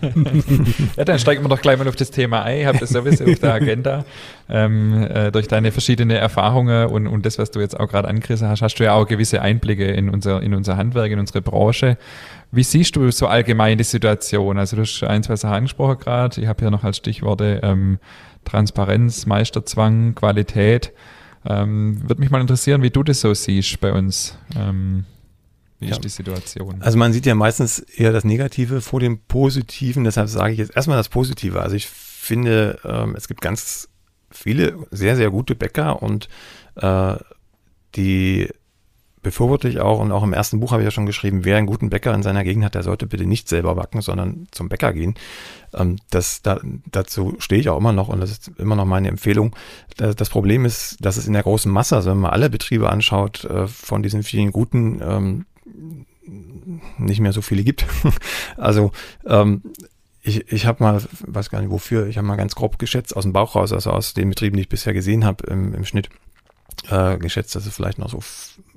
[LAUGHS] Ja, dann steigen wir doch gleich mal auf das Thema ein. Ich habe das sowieso auf der Agenda. Ähm, äh, durch deine verschiedenen Erfahrungen und, und das, was du jetzt auch gerade angerissen hast, hast du ja auch gewisse Einblicke in unser, in unser Handwerk, in unsere Branche. Wie siehst du so allgemein die Situation? Also du hast ein, zwei Sachen angesprochen gerade. Ich habe hier noch als Stichworte ähm, Transparenz, Meisterzwang, Qualität. Ähm, Würde mich mal interessieren, wie du das so siehst bei uns. Ähm, wie Ja. ist die Situation? Also man sieht ja meistens eher das Negative vor dem Positiven, deshalb sage ich jetzt erstmal das Positive. Also ich finde, ähm, es gibt ganz viele sehr, sehr gute Bäcker und äh, die befürworte ich auch und auch im ersten Buch habe ich ja schon geschrieben, wer einen guten Bäcker in seiner Gegend hat, der sollte bitte nicht selber backen, sondern zum Bäcker gehen. Ähm, das, da, dazu stehe ich auch immer noch und das ist immer noch meine Empfehlung. Das, das Problem ist, dass es in der großen Masse, also wenn man alle Betriebe anschaut, äh, von diesen vielen guten ähm, nicht mehr so viele gibt. [LAUGHS] also ähm, ich, ich habe mal, weiß gar nicht wofür, ich habe mal ganz grob geschätzt aus dem Bauch raus, also aus den Betrieben, die ich bisher gesehen habe im, im Schnitt, äh, geschätzt, dass es vielleicht noch so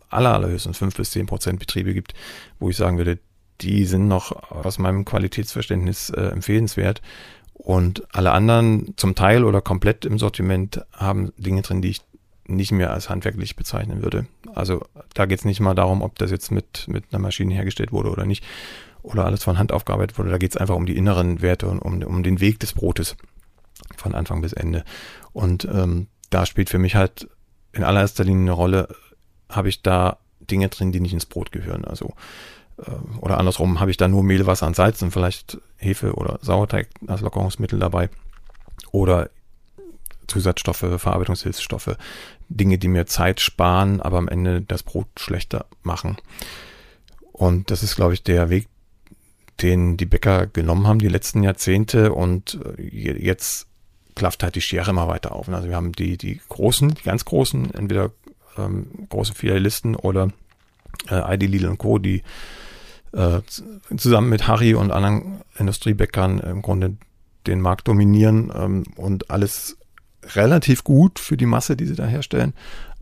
aller, allerhöchstens fünf bis zehn Prozent Betriebe gibt, wo ich sagen würde, die sind noch aus meinem Qualitätsverständnis äh, empfehlenswert. Und alle anderen zum Teil oder komplett im Sortiment haben Dinge drin, die ich nicht mehr als handwerklich bezeichnen würde. Also da geht es nicht mal darum, ob das jetzt mit, mit einer Maschine hergestellt wurde oder nicht oder alles von Hand aufgearbeitet wurde. Da geht es einfach um die inneren Werte und um, um den Weg des Brotes von Anfang bis Ende. Und ähm, da spielt für mich halt in allererster Linie eine Rolle, habe ich da Dinge drin, die nicht ins Brot gehören. Also äh, oder andersrum, habe ich da nur Mehl, Wasser und Salz und vielleicht Hefe oder Sauerteig als Lockerungsmittel dabei. Oder Zusatzstoffe, Verarbeitungshilfsstoffe, Dinge, die mir Zeit sparen, aber am Ende das Brot schlechter machen. Und das ist, glaube ich, der Weg, den die Bäcker genommen haben die letzten Jahrzehnte und äh, je- jetzt klafft halt die Schere immer weiter auf. Also wir haben die, die großen, die ganz großen, entweder ähm, große Filialisten oder äh, ID Lidl und Co., die äh, zusammen mit Harry und anderen Industriebäckern im Grunde den Markt dominieren ähm, und alles relativ gut für die Masse, die sie da herstellen,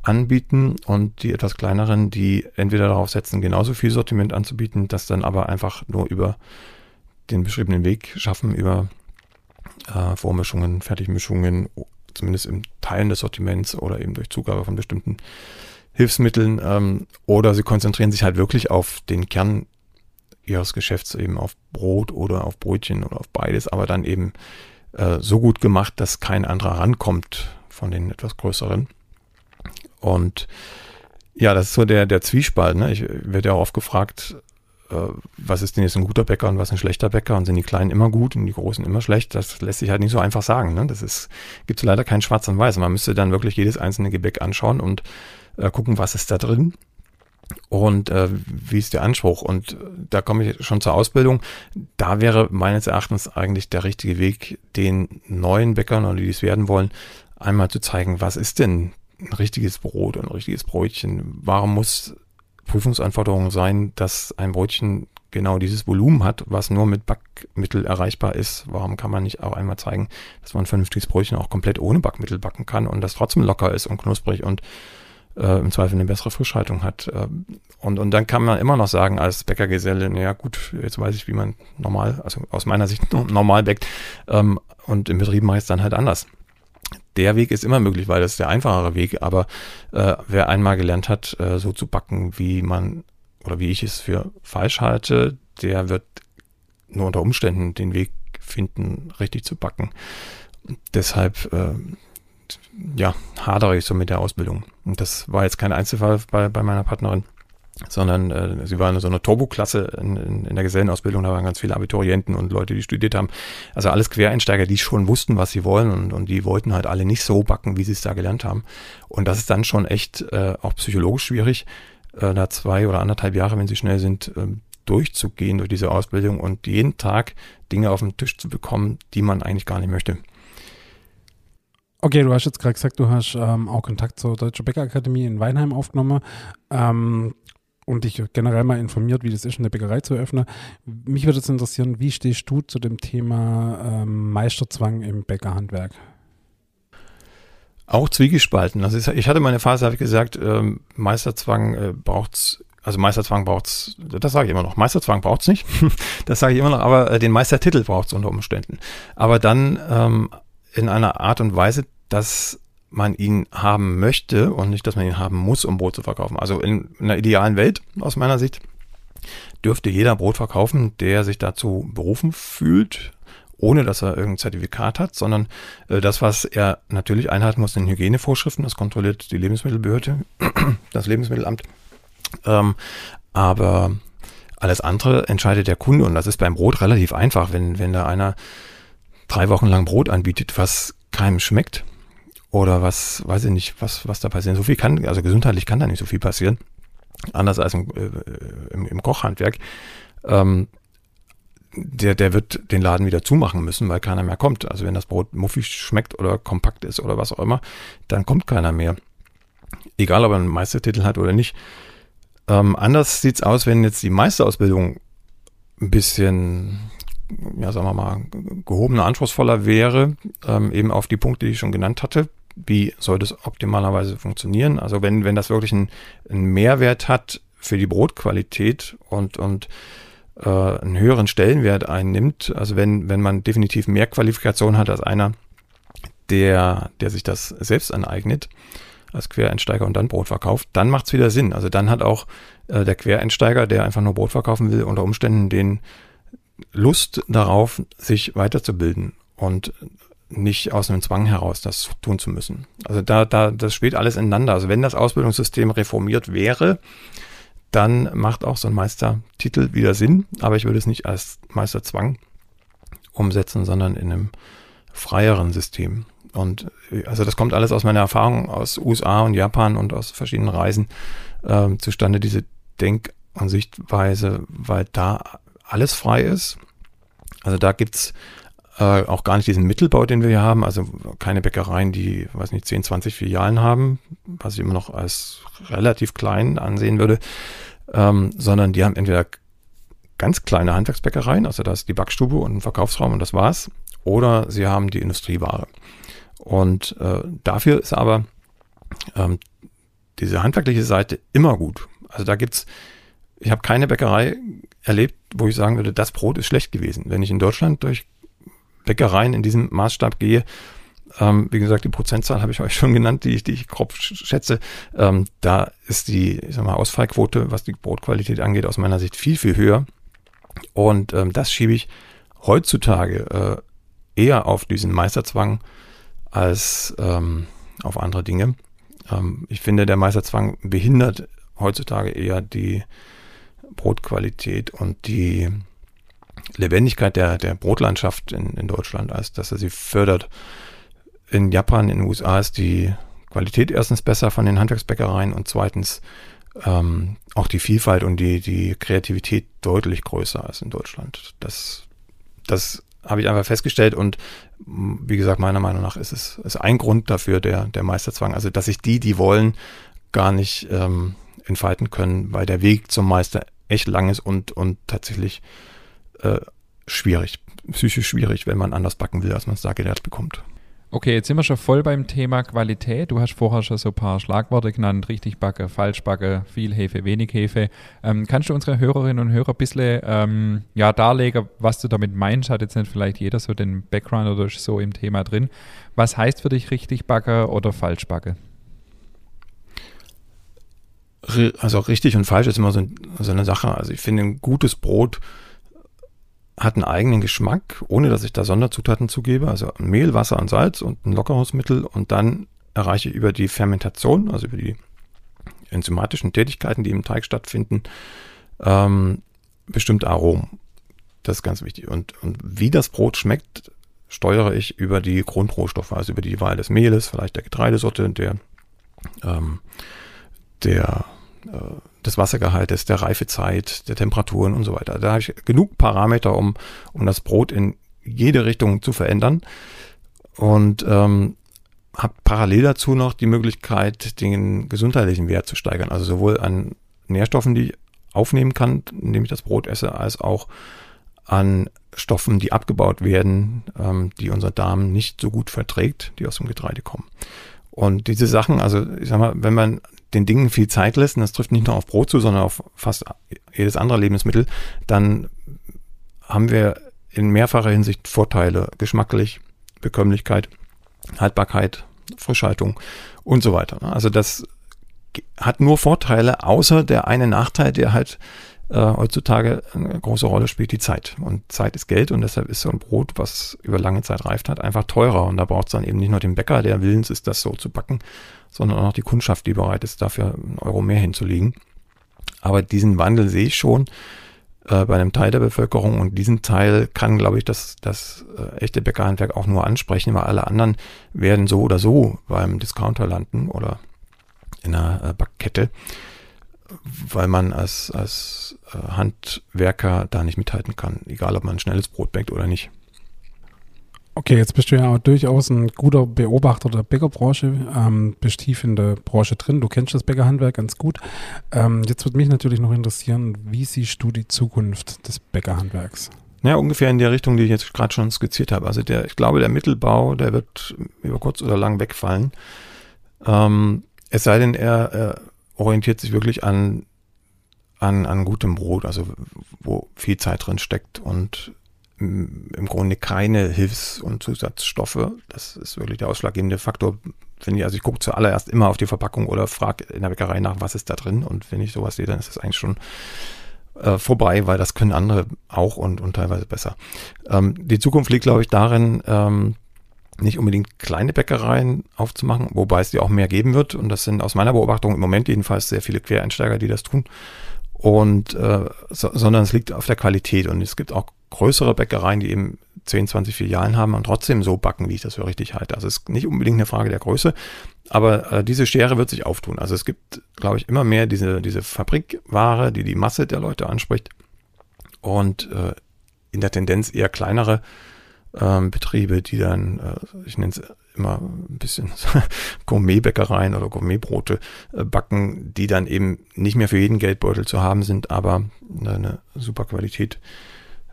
anbieten und die etwas kleineren, die entweder darauf setzen, genauso viel Sortiment anzubieten, das dann aber einfach nur über den beschriebenen Weg schaffen, über äh, Vormischungen, Fertigmischungen, zumindest im Teilen des Sortiments oder eben durch Zugabe von bestimmten Hilfsmitteln. Ähm, oder sie konzentrieren sich halt wirklich auf den Kern ihres Geschäfts, eben auf Brot oder auf Brötchen oder auf beides, aber dann eben äh, so gut gemacht, dass kein anderer rankommt von den etwas größeren. Und ja, das ist so der, der Zwiespalt. Ne? Ich werde ja auch oft gefragt, äh, was ist denn jetzt ein guter Bäcker und was ein schlechter Bäcker? Und sind die Kleinen immer gut und die Großen immer schlecht? Das lässt sich halt nicht so einfach sagen. Ne? Das ist, gibt leider kein Schwarz und Weiß. Man müsste dann wirklich jedes einzelne Gebäck anschauen und äh, gucken, was ist da drin und äh, wie ist der Anspruch. Und da komme ich schon zur Ausbildung. Da wäre meines Erachtens eigentlich der richtige Weg, den neuen Bäckern oder die es werden wollen, einmal zu zeigen, was ist denn ein richtiges Brot und ein richtiges Brötchen? Warum muss Prüfungsanforderungen sein, dass ein Brötchen genau dieses Volumen hat, was nur mit Backmittel erreichbar ist? Warum kann man nicht auch einmal zeigen, dass man ein vernünftiges Brötchen auch komplett ohne Backmittel backen kann und das trotzdem locker ist und knusprig und äh, im Zweifel eine bessere Frischhaltung hat. Äh, und, und dann kann man immer noch sagen als Bäckergeselle, naja gut, jetzt weiß ich, wie man normal, also aus meiner Sicht normal bäckt ähm, und im Betrieb mache ich es dann halt anders. Der Weg ist immer möglich, weil das ist der einfachere Weg, aber äh, wer einmal gelernt hat, äh, so zu backen, wie man oder wie ich es für falsch halte, der wird nur unter Umständen den Weg finden, richtig zu backen. Deshalb äh, ja, hadere ich so mit der Ausbildung. Und das war jetzt kein Einzelfall bei, bei meiner Partnerin, sondern äh, sie war in so einer Turbo-Klasse in, in, in der Gesellenausbildung, da waren ganz viele Abiturienten und Leute, die studiert haben. Also alles Quereinsteiger, die schon wussten, was sie wollen und, und die wollten halt alle nicht so backen, wie sie es da gelernt haben. Und das ist dann schon echt äh, auch psychologisch schwierig, äh, da zwei oder anderthalb Jahre, wenn sie schnell sind, äh, durchzugehen durch diese Ausbildung und jeden Tag Dinge auf den Tisch zu bekommen, die man eigentlich gar nicht möchte. Okay, du hast jetzt gerade gesagt, du hast ähm, auch Kontakt zur Deutsche Bäckerakademie in Weinheim aufgenommen ähm, und dich generell mal informiert, wie das ist, eine Bäckerei zu eröffnen. Mich würde es interessieren, wie stehst du zu dem Thema ähm, Meisterzwang im Bäckerhandwerk? Auch zwiegespalten. Also ich hatte meine Phase, habe ich gesagt, ähm, Meisterzwang äh, braucht's also Meisterzwang braucht's, das sage ich immer noch. Meisterzwang braucht's nicht, [LAUGHS] das sage ich immer noch, aber äh, den Meistertitel braucht's unter Umständen. Aber dann ähm, in einer Art und Weise, dass man ihn haben möchte und nicht, dass man ihn haben muss, um Brot zu verkaufen. Also in, in einer idealen Welt, aus meiner Sicht, dürfte jeder Brot verkaufen, der sich dazu berufen fühlt, ohne dass er irgendein Zertifikat hat, sondern äh, das, was er natürlich einhalten muss, sind Hygienevorschriften, das kontrolliert die Lebensmittelbehörde, [CLEARS THROAT] das Lebensmittelamt. Ähm, aber alles andere entscheidet der Kunde und das ist beim Brot relativ einfach, wenn, wenn da einer drei Wochen lang Brot anbietet, was keinem schmeckt oder was, weiß ich nicht, was, was da passiert. So viel kann, also gesundheitlich kann da nicht so viel passieren. Anders als im, äh, im, im Kochhandwerk. Ähm, der, der wird den Laden wieder zumachen müssen, weil keiner mehr kommt. Also wenn das Brot muffig schmeckt oder kompakt ist oder was auch immer, dann kommt keiner mehr. Egal, ob er einen Meistertitel hat oder nicht. Ähm, anders sieht's aus, wenn jetzt die Meisterausbildung ein bisschen, ja, sagen wir mal, gehobener, anspruchsvoller wäre, ähm, eben auf die Punkte, die ich schon genannt hatte. Wie soll das optimalerweise funktionieren? Also wenn, wenn das wirklich einen, einen Mehrwert hat für die Brotqualität und, und äh, einen höheren Stellenwert einnimmt, also wenn, wenn man definitiv mehr Qualifikation hat als einer, der, der sich das selbst aneignet, als Quereinsteiger und dann Brot verkauft, dann macht es wieder Sinn. Also dann hat auch äh, der Quereinsteiger, der einfach nur Brot verkaufen will, unter Umständen den Lust darauf, sich weiterzubilden und nicht aus einem Zwang heraus das tun zu müssen. Also da, da, das spielt alles ineinander. Also wenn das Ausbildungssystem reformiert wäre, dann macht auch so ein Meistertitel wieder Sinn, aber ich würde es nicht als Meisterzwang umsetzen, sondern in einem freieren System. Und also das kommt alles aus meiner Erfahrung aus USA und Japan und aus verschiedenen Reisen äh, zustande, diese Denk- und Sichtweise, weil da alles frei ist. Also da gibt's äh, auch gar nicht diesen Mittelbau, den wir hier haben, also keine Bäckereien, die, weiß nicht, 10, 20 Filialen haben, was ich immer noch als relativ klein ansehen würde, ähm, sondern die haben entweder ganz kleine Handwerksbäckereien, also da ist die Backstube und ein Verkaufsraum und das war's, oder sie haben die Industrieware. Und äh, dafür ist aber ähm, diese handwerkliche Seite immer gut. Also da gibt's, ich habe keine Bäckerei erlebt, wo ich sagen würde, das Brot ist schlecht gewesen. Wenn ich in Deutschland durch Bäckereien in diesem Maßstab gehe, ähm, wie gesagt, die Prozentzahl habe ich euch [LAUGHS] schon genannt, die ich, die ich grob schätze. Ähm, da ist die, ich sag mal, Ausfallquote, was die Brotqualität angeht, aus meiner Sicht viel, viel höher. Und ähm, das schiebe ich heutzutage äh, eher auf diesen Meisterzwang als ähm, auf andere Dinge. Ähm, ich finde, der Meisterzwang behindert heutzutage eher die Brotqualität und die Lebendigkeit der, der Brotlandschaft in, in Deutschland, als dass er sie fördert. In Japan, in den USA ist die Qualität erstens besser von den Handwerksbäckereien und zweitens ähm, auch die Vielfalt und die, die Kreativität deutlich größer als in Deutschland. Das, das habe ich einfach festgestellt und wie gesagt, meiner Meinung nach ist es ist ein Grund dafür der, der Meisterzwang. Also, dass sich die, die wollen, gar nicht ähm, entfalten können, weil der Weg zum Meister echt lang ist und, und tatsächlich äh, schwierig, psychisch schwierig, wenn man anders backen will, als man es da gelehrt bekommt. Okay, jetzt sind wir schon voll beim Thema Qualität. Du hast vorher schon so ein paar Schlagworte genannt, richtig backe, falsch backe, viel Hefe, wenig Hefe. Ähm, kannst du unsere Hörerinnen und Hörer ein bisschen ähm, ja, darlegen, was du damit meinst? Hat jetzt nicht vielleicht jeder so den Background oder so im Thema drin. Was heißt für dich richtig backe oder falsch backe? Also richtig und falsch ist immer so, so eine Sache. Also ich finde ein gutes Brot hat einen eigenen Geschmack, ohne dass ich da Sonderzutaten zugebe, also Mehl, Wasser und Salz und ein Lockerungsmittel und dann erreiche ich über die Fermentation, also über die enzymatischen Tätigkeiten, die im Teig stattfinden, ähm, bestimmte Aromen. Das ist ganz wichtig. Und, und wie das Brot schmeckt, steuere ich über die Grundrohstoffe, also über die Wahl des Mehles, vielleicht der Getreidesorte, der, ähm, der, äh, des Wassergehaltes, der Reifezeit, der Temperaturen und so weiter. Da habe ich genug Parameter, um, um das Brot in jede Richtung zu verändern. Und ähm, habe parallel dazu noch die Möglichkeit, den gesundheitlichen Wert zu steigern. Also sowohl an Nährstoffen, die ich aufnehmen kann, indem ich das Brot esse, als auch an Stoffen, die abgebaut werden, ähm, die unser Darm nicht so gut verträgt, die aus dem Getreide kommen. Und diese Sachen, also ich sag mal, wenn man den Dingen viel Zeit lässt, und das trifft nicht nur auf Brot zu, sondern auf fast jedes andere Lebensmittel, dann haben wir in mehrfacher Hinsicht Vorteile, geschmacklich, Bekömmlichkeit, Haltbarkeit, Frischhaltung und so weiter. Also das hat nur Vorteile, außer der eine Nachteil, der halt äh, heutzutage eine große Rolle spielt, die Zeit. Und Zeit ist Geld und deshalb ist so ein Brot, was über lange Zeit reift hat, einfach teurer. Und da braucht es dann eben nicht nur den Bäcker, der willens ist, das so zu backen, sondern auch noch die Kundschaft, die bereit ist, dafür einen Euro mehr hinzulegen. Aber diesen Wandel sehe ich schon äh, bei einem Teil der Bevölkerung und diesen Teil kann, glaube ich, das, das äh, echte Bäckerhandwerk auch nur ansprechen, weil alle anderen werden so oder so beim Discounter landen oder in einer äh, Backkette, weil man als, als Handwerker da nicht mithalten kann, egal ob man ein schnelles Brot backt oder nicht. Okay, jetzt bist du ja durchaus ein guter Beobachter der Bäckerbranche, ähm, bist tief in der Branche drin, du kennst das Bäckerhandwerk ganz gut. Ähm, jetzt würde mich natürlich noch interessieren, wie siehst du die Zukunft des Bäckerhandwerks? Ja, ungefähr in der Richtung, die ich jetzt gerade schon skizziert habe. Also der, ich glaube, der Mittelbau, der wird über kurz oder lang wegfallen. Ähm, es sei denn, er, er orientiert sich wirklich an, an, an gutem Brot, also wo viel Zeit drin steckt und im Grunde keine Hilfs- und Zusatzstoffe. Das ist wirklich der ausschlaggebende Faktor, finde ich. Also ich gucke zuallererst immer auf die Verpackung oder frage in der Bäckerei nach, was ist da drin. Und wenn ich sowas sehe, dann ist das eigentlich schon äh, vorbei, weil das können andere auch und, und teilweise besser. Ähm, die Zukunft liegt, glaube ich, darin, ähm, nicht unbedingt kleine Bäckereien aufzumachen, wobei es die auch mehr geben wird. Und das sind aus meiner Beobachtung im Moment jedenfalls sehr viele Quereinsteiger, die das tun. Und äh, so, sondern es liegt auf der Qualität. Und es gibt auch größere Bäckereien, die eben 10, 20 Filialen haben und trotzdem so backen, wie ich das für richtig halte. Also es ist nicht unbedingt eine Frage der Größe, aber äh, diese Schere wird sich auftun. Also es gibt, glaube ich, immer mehr diese, diese Fabrikware, die die Masse der Leute anspricht und äh, in der Tendenz eher kleinere ähm, Betriebe, die dann, äh, ich nenne es immer ein bisschen [LAUGHS] Gourmetbäckereien oder Gourmetbrote äh, backen, die dann eben nicht mehr für jeden Geldbeutel zu haben sind, aber eine super Qualität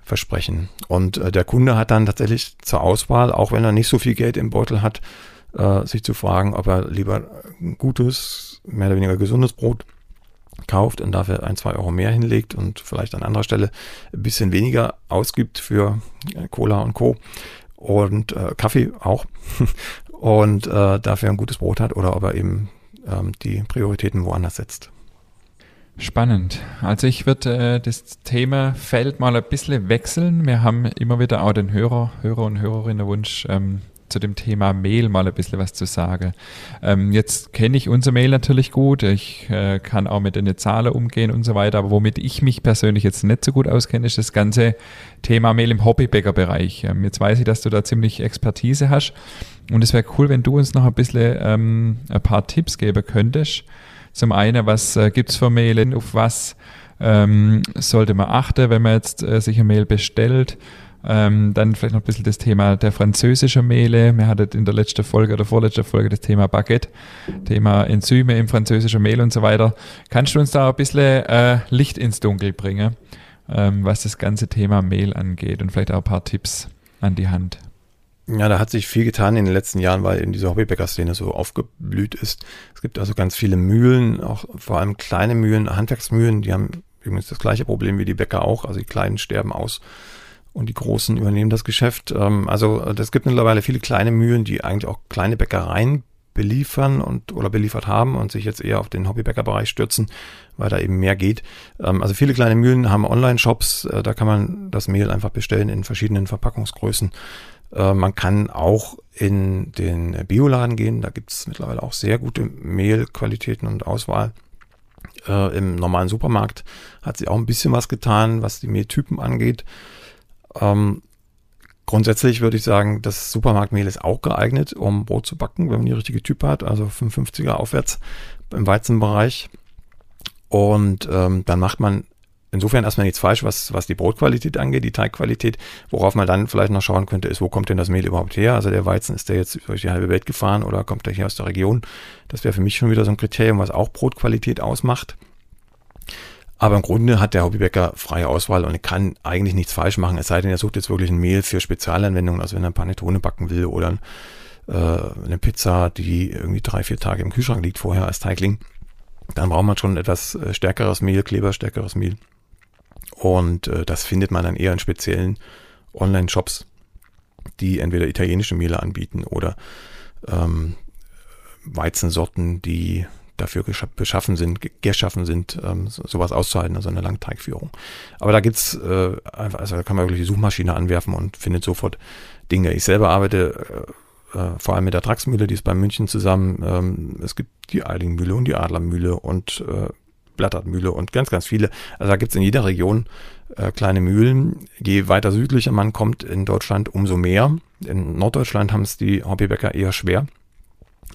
versprechen. Und äh, der Kunde hat dann tatsächlich zur Auswahl, auch wenn er nicht so viel Geld im Beutel hat, äh, sich zu fragen, ob er lieber gutes, mehr oder weniger gesundes Brot kauft und dafür ein, zwei Euro mehr hinlegt und vielleicht an anderer Stelle ein bisschen weniger ausgibt für äh, Cola und Co. Und äh, Kaffee auch. [LAUGHS] und äh, dafür ein gutes Brot hat oder ob er eben ähm, die Prioritäten woanders setzt. Spannend. Also ich würde äh, das Thema Feld mal ein bisschen wechseln. Wir haben immer wieder auch den Hörer, Hörer und Hörerinnen Wunsch, ähm, zu dem Thema Mail mal ein bisschen was zu sagen. Ähm, jetzt kenne ich unser Mail natürlich gut. Ich äh, kann auch mit den Zahlen umgehen und so weiter. Aber womit ich mich persönlich jetzt nicht so gut auskenne, ist das ganze Thema Mail im Hobbybäckerbereich. Ähm, jetzt weiß ich, dass du da ziemlich Expertise hast. Und es wäre cool, wenn du uns noch ein bisschen ähm, ein paar Tipps geben könntest zum einen, was äh, gibt es für Mail, auf was ähm, sollte man achten, wenn man jetzt äh, sich ein Mail bestellt. Ähm, dann vielleicht noch ein bisschen das Thema der französischen Mehle. Wir hatten in der letzten Folge oder vorletzten Folge das Thema Baguette, Thema Enzyme im französischen Mehl und so weiter. Kannst du uns da ein bisschen äh, Licht ins Dunkel bringen, ähm, was das ganze Thema Mehl angeht und vielleicht auch ein paar Tipps an die Hand? Ja, da hat sich viel getan in den letzten Jahren, weil eben diese Hobbybäcker-Szene so aufgeblüht ist. Es gibt also ganz viele Mühlen, auch vor allem kleine Mühlen, Handwerksmühlen, die haben übrigens das gleiche Problem wie die Bäcker auch. Also die kleinen sterben aus und die großen übernehmen das Geschäft. Ähm, also es gibt mittlerweile viele kleine Mühlen, die eigentlich auch kleine Bäckereien beliefern und oder beliefert haben und sich jetzt eher auf den Hobbybäckerbereich stürzen, weil da eben mehr geht. Ähm, also viele kleine Mühlen haben Online-Shops, äh, da kann man das Mehl einfach bestellen in verschiedenen Verpackungsgrößen. Äh, man kann auch in den Bioladen gehen, da gibt es mittlerweile auch sehr gute Mehlqualitäten und Auswahl. Äh, Im normalen Supermarkt hat sie auch ein bisschen was getan, was die Mehltypen angeht. Ähm, grundsätzlich würde ich sagen, das Supermarktmehl ist auch geeignet, um Brot zu backen, wenn man die richtige Type hat, also 55er aufwärts im Weizenbereich. Und ähm, dann macht man insofern erstmal nichts falsch, was, was die Brotqualität angeht, die Teigqualität. Worauf man dann vielleicht noch schauen könnte, ist, wo kommt denn das Mehl überhaupt her? Also der Weizen, ist der jetzt durch die halbe Welt gefahren oder kommt der hier aus der Region? Das wäre für mich schon wieder so ein Kriterium, was auch Brotqualität ausmacht. Aber im Grunde hat der Hobbybäcker freie Auswahl und kann eigentlich nichts falsch machen, es sei denn, er sucht jetzt wirklich ein Mehl für Spezialanwendungen, also wenn er ein Panettone backen will oder äh, eine Pizza, die irgendwie drei, vier Tage im Kühlschrank liegt vorher als Teigling. Dann braucht man schon etwas äh, stärkeres Mehl, kleberstärkeres Mehl. Und äh, das findet man dann eher in speziellen Online-Shops, die entweder italienische Mehle anbieten oder ähm, Weizensorten, die dafür beschaffen sind, geschaffen sind, ähm, sowas auszuhalten, also eine Langteigführung. Aber da gibt's äh, einfach, also da kann man wirklich die Suchmaschine anwerfen und findet sofort Dinge. Ich selber arbeite äh, äh, vor allem mit der Traxmühle, die ist bei München zusammen. Ähm, es gibt die Eilingmühle und die Adlermühle und äh, Blattertmühle und ganz, ganz viele. Also da gibt's in jeder Region äh, kleine Mühlen. Je weiter südlicher man kommt in Deutschland, umso mehr. In Norddeutschland haben es die Hobbybäcker eher schwer,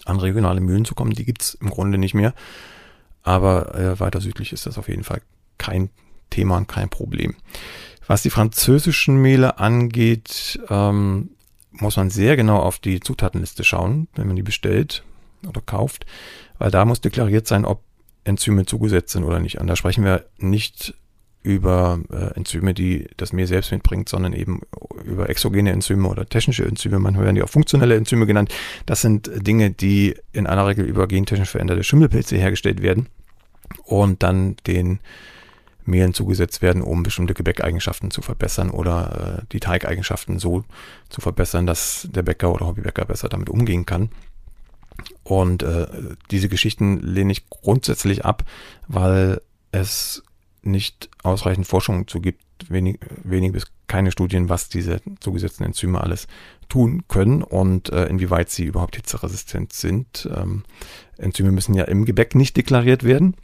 an regionale Mühlen zu kommen. Die gibt's im Grunde nicht mehr. Aber äh, weiter südlich ist das auf jeden Fall kein Thema und kein Problem. Was die französischen Mehle angeht, ähm, muss man sehr genau auf die Zutatenliste schauen, wenn man die bestellt oder kauft, weil da muss deklariert sein, ob Enzyme zugesetzt sind oder nicht. Und da sprechen wir nicht über äh, Enzyme, die das Mehl selbst mitbringt, sondern eben über exogene Enzyme oder technische Enzyme. Manchmal werden die auch funktionelle Enzyme genannt. Das sind Dinge, die in aller Regel über gentechnisch veränderte Schimmelpilze hergestellt werden und dann den Mehlen zugesetzt werden, um bestimmte Gebäckeigenschaften zu verbessern oder äh, die Teigeigenschaften so zu verbessern, dass der Bäcker oder Hobbybäcker besser damit umgehen kann. Und äh, diese Geschichten lehne ich grundsätzlich ab, weil es nicht ausreichend Forschung zu gibt, wenig, wenig bis keine Studien, was diese zugesetzten Enzyme alles tun können und äh, inwieweit sie überhaupt hitzeresistent sind. Ähm, Enzyme müssen ja im Gebäck nicht deklariert werden.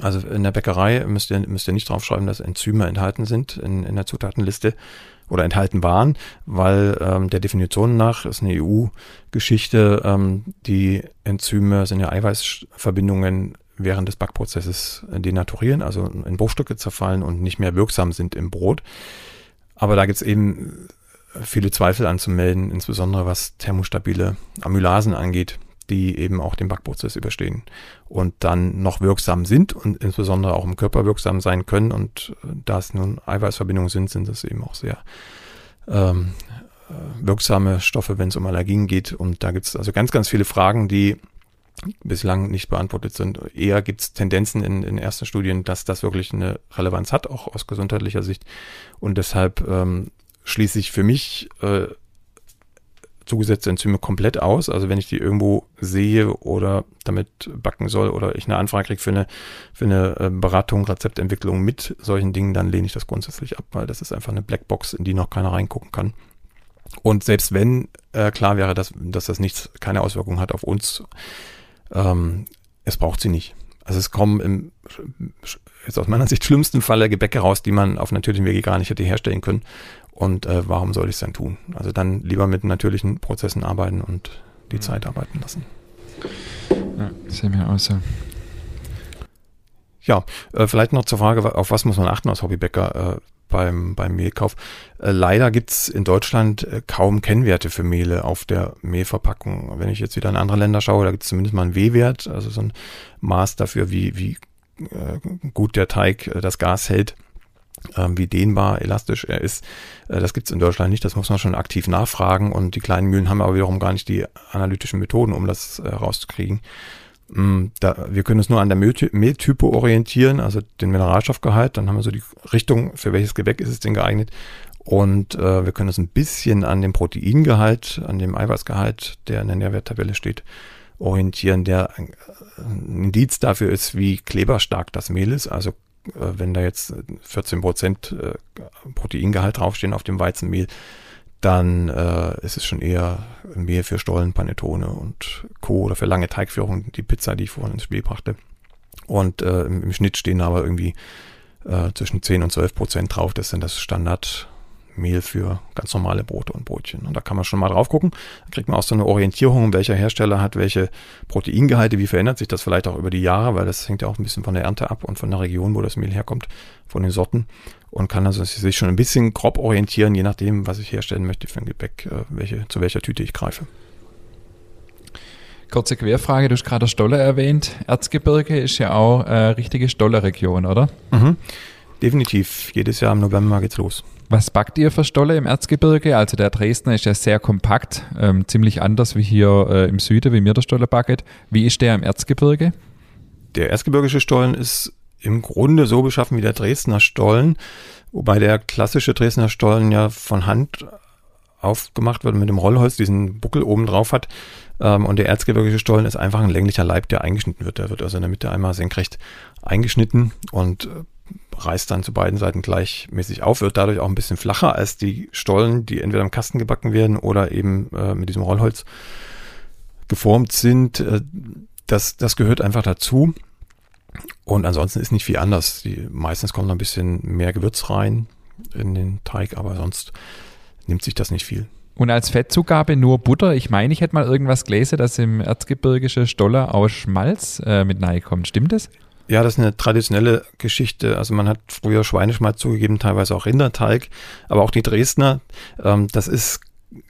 Also in der Bäckerei müsst ihr, müsst ihr nicht draufschreiben, dass Enzyme enthalten sind in, in der Zutatenliste oder enthalten waren, weil ähm, der Definition nach ist eine EU-Geschichte, ähm, die Enzyme sind ja Eiweißverbindungen während des Backprozesses denaturieren, also in Bruchstücke zerfallen und nicht mehr wirksam sind im Brot. Aber da gibt es eben viele Zweifel anzumelden, insbesondere was thermostabile Amylasen angeht die eben auch den Backprozess überstehen und dann noch wirksam sind und insbesondere auch im Körper wirksam sein können. Und äh, da es nun Eiweißverbindungen sind, sind es eben auch sehr ähm, äh, wirksame Stoffe, wenn es um Allergien geht. Und da gibt es also ganz, ganz viele Fragen, die bislang nicht beantwortet sind. Eher gibt es Tendenzen in, in ersten Studien, dass das wirklich eine Relevanz hat, auch aus gesundheitlicher Sicht. Und deshalb ähm, schließe ich für mich äh, zugesetzte Enzyme komplett aus. Also wenn ich die irgendwo sehe oder damit backen soll oder ich eine Anfrage kriege für eine, für eine äh, Beratung, Rezeptentwicklung mit solchen Dingen, dann lehne ich das grundsätzlich ab, weil das ist einfach eine Blackbox, in die noch keiner reingucken kann. Und selbst wenn äh, klar wäre, dass, dass das nichts, keine Auswirkungen hat auf uns, ähm, es braucht sie nicht. Also es kommen im jetzt aus meiner Sicht schlimmsten Falle Gebäcke raus, die man auf natürlichem Wege gar nicht hätte herstellen können. Und äh, warum soll ich es dann tun? Also dann lieber mit natürlichen Prozessen arbeiten und die Zeit arbeiten lassen. Ja, sehen wir aus. So. Ja, äh, vielleicht noch zur Frage, auf was muss man achten als Hobbybäcker äh, beim, beim Mehlkauf? Äh, leider gibt's in Deutschland äh, kaum Kennwerte für Mehle auf der Mehlverpackung. Wenn ich jetzt wieder in andere Länder schaue, da gibt's zumindest mal einen W-Wert, also so ein Maß dafür, wie, wie äh, gut der Teig äh, das Gas hält ähm, wie dehnbar, elastisch er ist. Äh, das gibt es in Deutschland nicht, das muss man schon aktiv nachfragen und die kleinen Mühlen haben aber wiederum gar nicht die analytischen Methoden, um das äh, rauszukriegen. Mm, da, wir können uns nur an der Mehltype orientieren, also den Mineralstoffgehalt, dann haben wir so die Richtung, für welches Gebäck ist es denn geeignet. Und äh, wir können uns ein bisschen an dem Proteingehalt, an dem Eiweißgehalt, der in der Nährwerttabelle steht, orientieren, der ein Indiz dafür ist, wie kleberstark das Mehl ist. Also wenn da jetzt 14 Prozent Proteingehalt draufstehen auf dem Weizenmehl, dann äh, ist es schon eher Mehl für Stollen, Panettone und Co. oder für lange Teigführung, die Pizza, die ich vorhin ins Spiel brachte. Und äh, im, im, Schnitt stehen aber irgendwie äh, zwischen 10 und 12 Prozent drauf. Das sind das Standardmehl für ganz normale Brote und Brotchen. Und da kann man schon mal drauf gucken. Da kriegt man auch so eine Orientierung, welcher Hersteller hat welche Proteingehalte, wie verändert sich das vielleicht auch über die Jahre, weil das hängt ja auch ein bisschen von der Ernte ab und von der Region, wo das Mehl herkommt, von den Sorten. Und kann also sich schon ein bisschen grob orientieren, je nachdem, was ich herstellen möchte für ein Gebäck, äh, welche, zu welcher Tüte ich greife. Kurze Querfrage, du hast gerade Stolle erwähnt. Erzgebirge ist ja auch äh, richtige Stollerregion, oder? Mhm. Definitiv. Jedes Jahr im November geht's los. Was backt ihr für Stolle im Erzgebirge? Also der Dresdner ist ja sehr kompakt, ähm, ziemlich anders wie hier äh, im Süden, wie mir der Stolle backet. Wie ist der im Erzgebirge? Der erzgebirgische Stollen ist im Grunde so beschaffen wie der Dresdner Stollen, wobei der klassische Dresdner Stollen ja von Hand aufgemacht wird und mit dem Rollholz diesen Buckel oben drauf hat. Ähm, und der erzgebirgische Stollen ist einfach ein länglicher Leib, der eingeschnitten wird. Der wird also in der Mitte einmal senkrecht eingeschnitten und äh, reißt dann zu beiden Seiten gleichmäßig auf, wird dadurch auch ein bisschen flacher als die Stollen, die entweder im Kasten gebacken werden oder eben äh, mit diesem Rollholz geformt sind. Äh, das, das gehört einfach dazu. Und ansonsten ist nicht viel anders. Die, meistens kommt noch ein bisschen mehr Gewürz rein in den Teig, aber sonst nimmt sich das nicht viel. Und als Fettzugabe nur Butter. Ich meine, ich hätte mal irgendwas gelesen, dass im erzgebirgische Stoller aus Schmalz äh, mit nahe kommt. Stimmt das? Ja, das ist eine traditionelle Geschichte. Also man hat früher Schweineschmalz zugegeben, teilweise auch Rinderteig, aber auch die Dresdner. Ähm, das ist,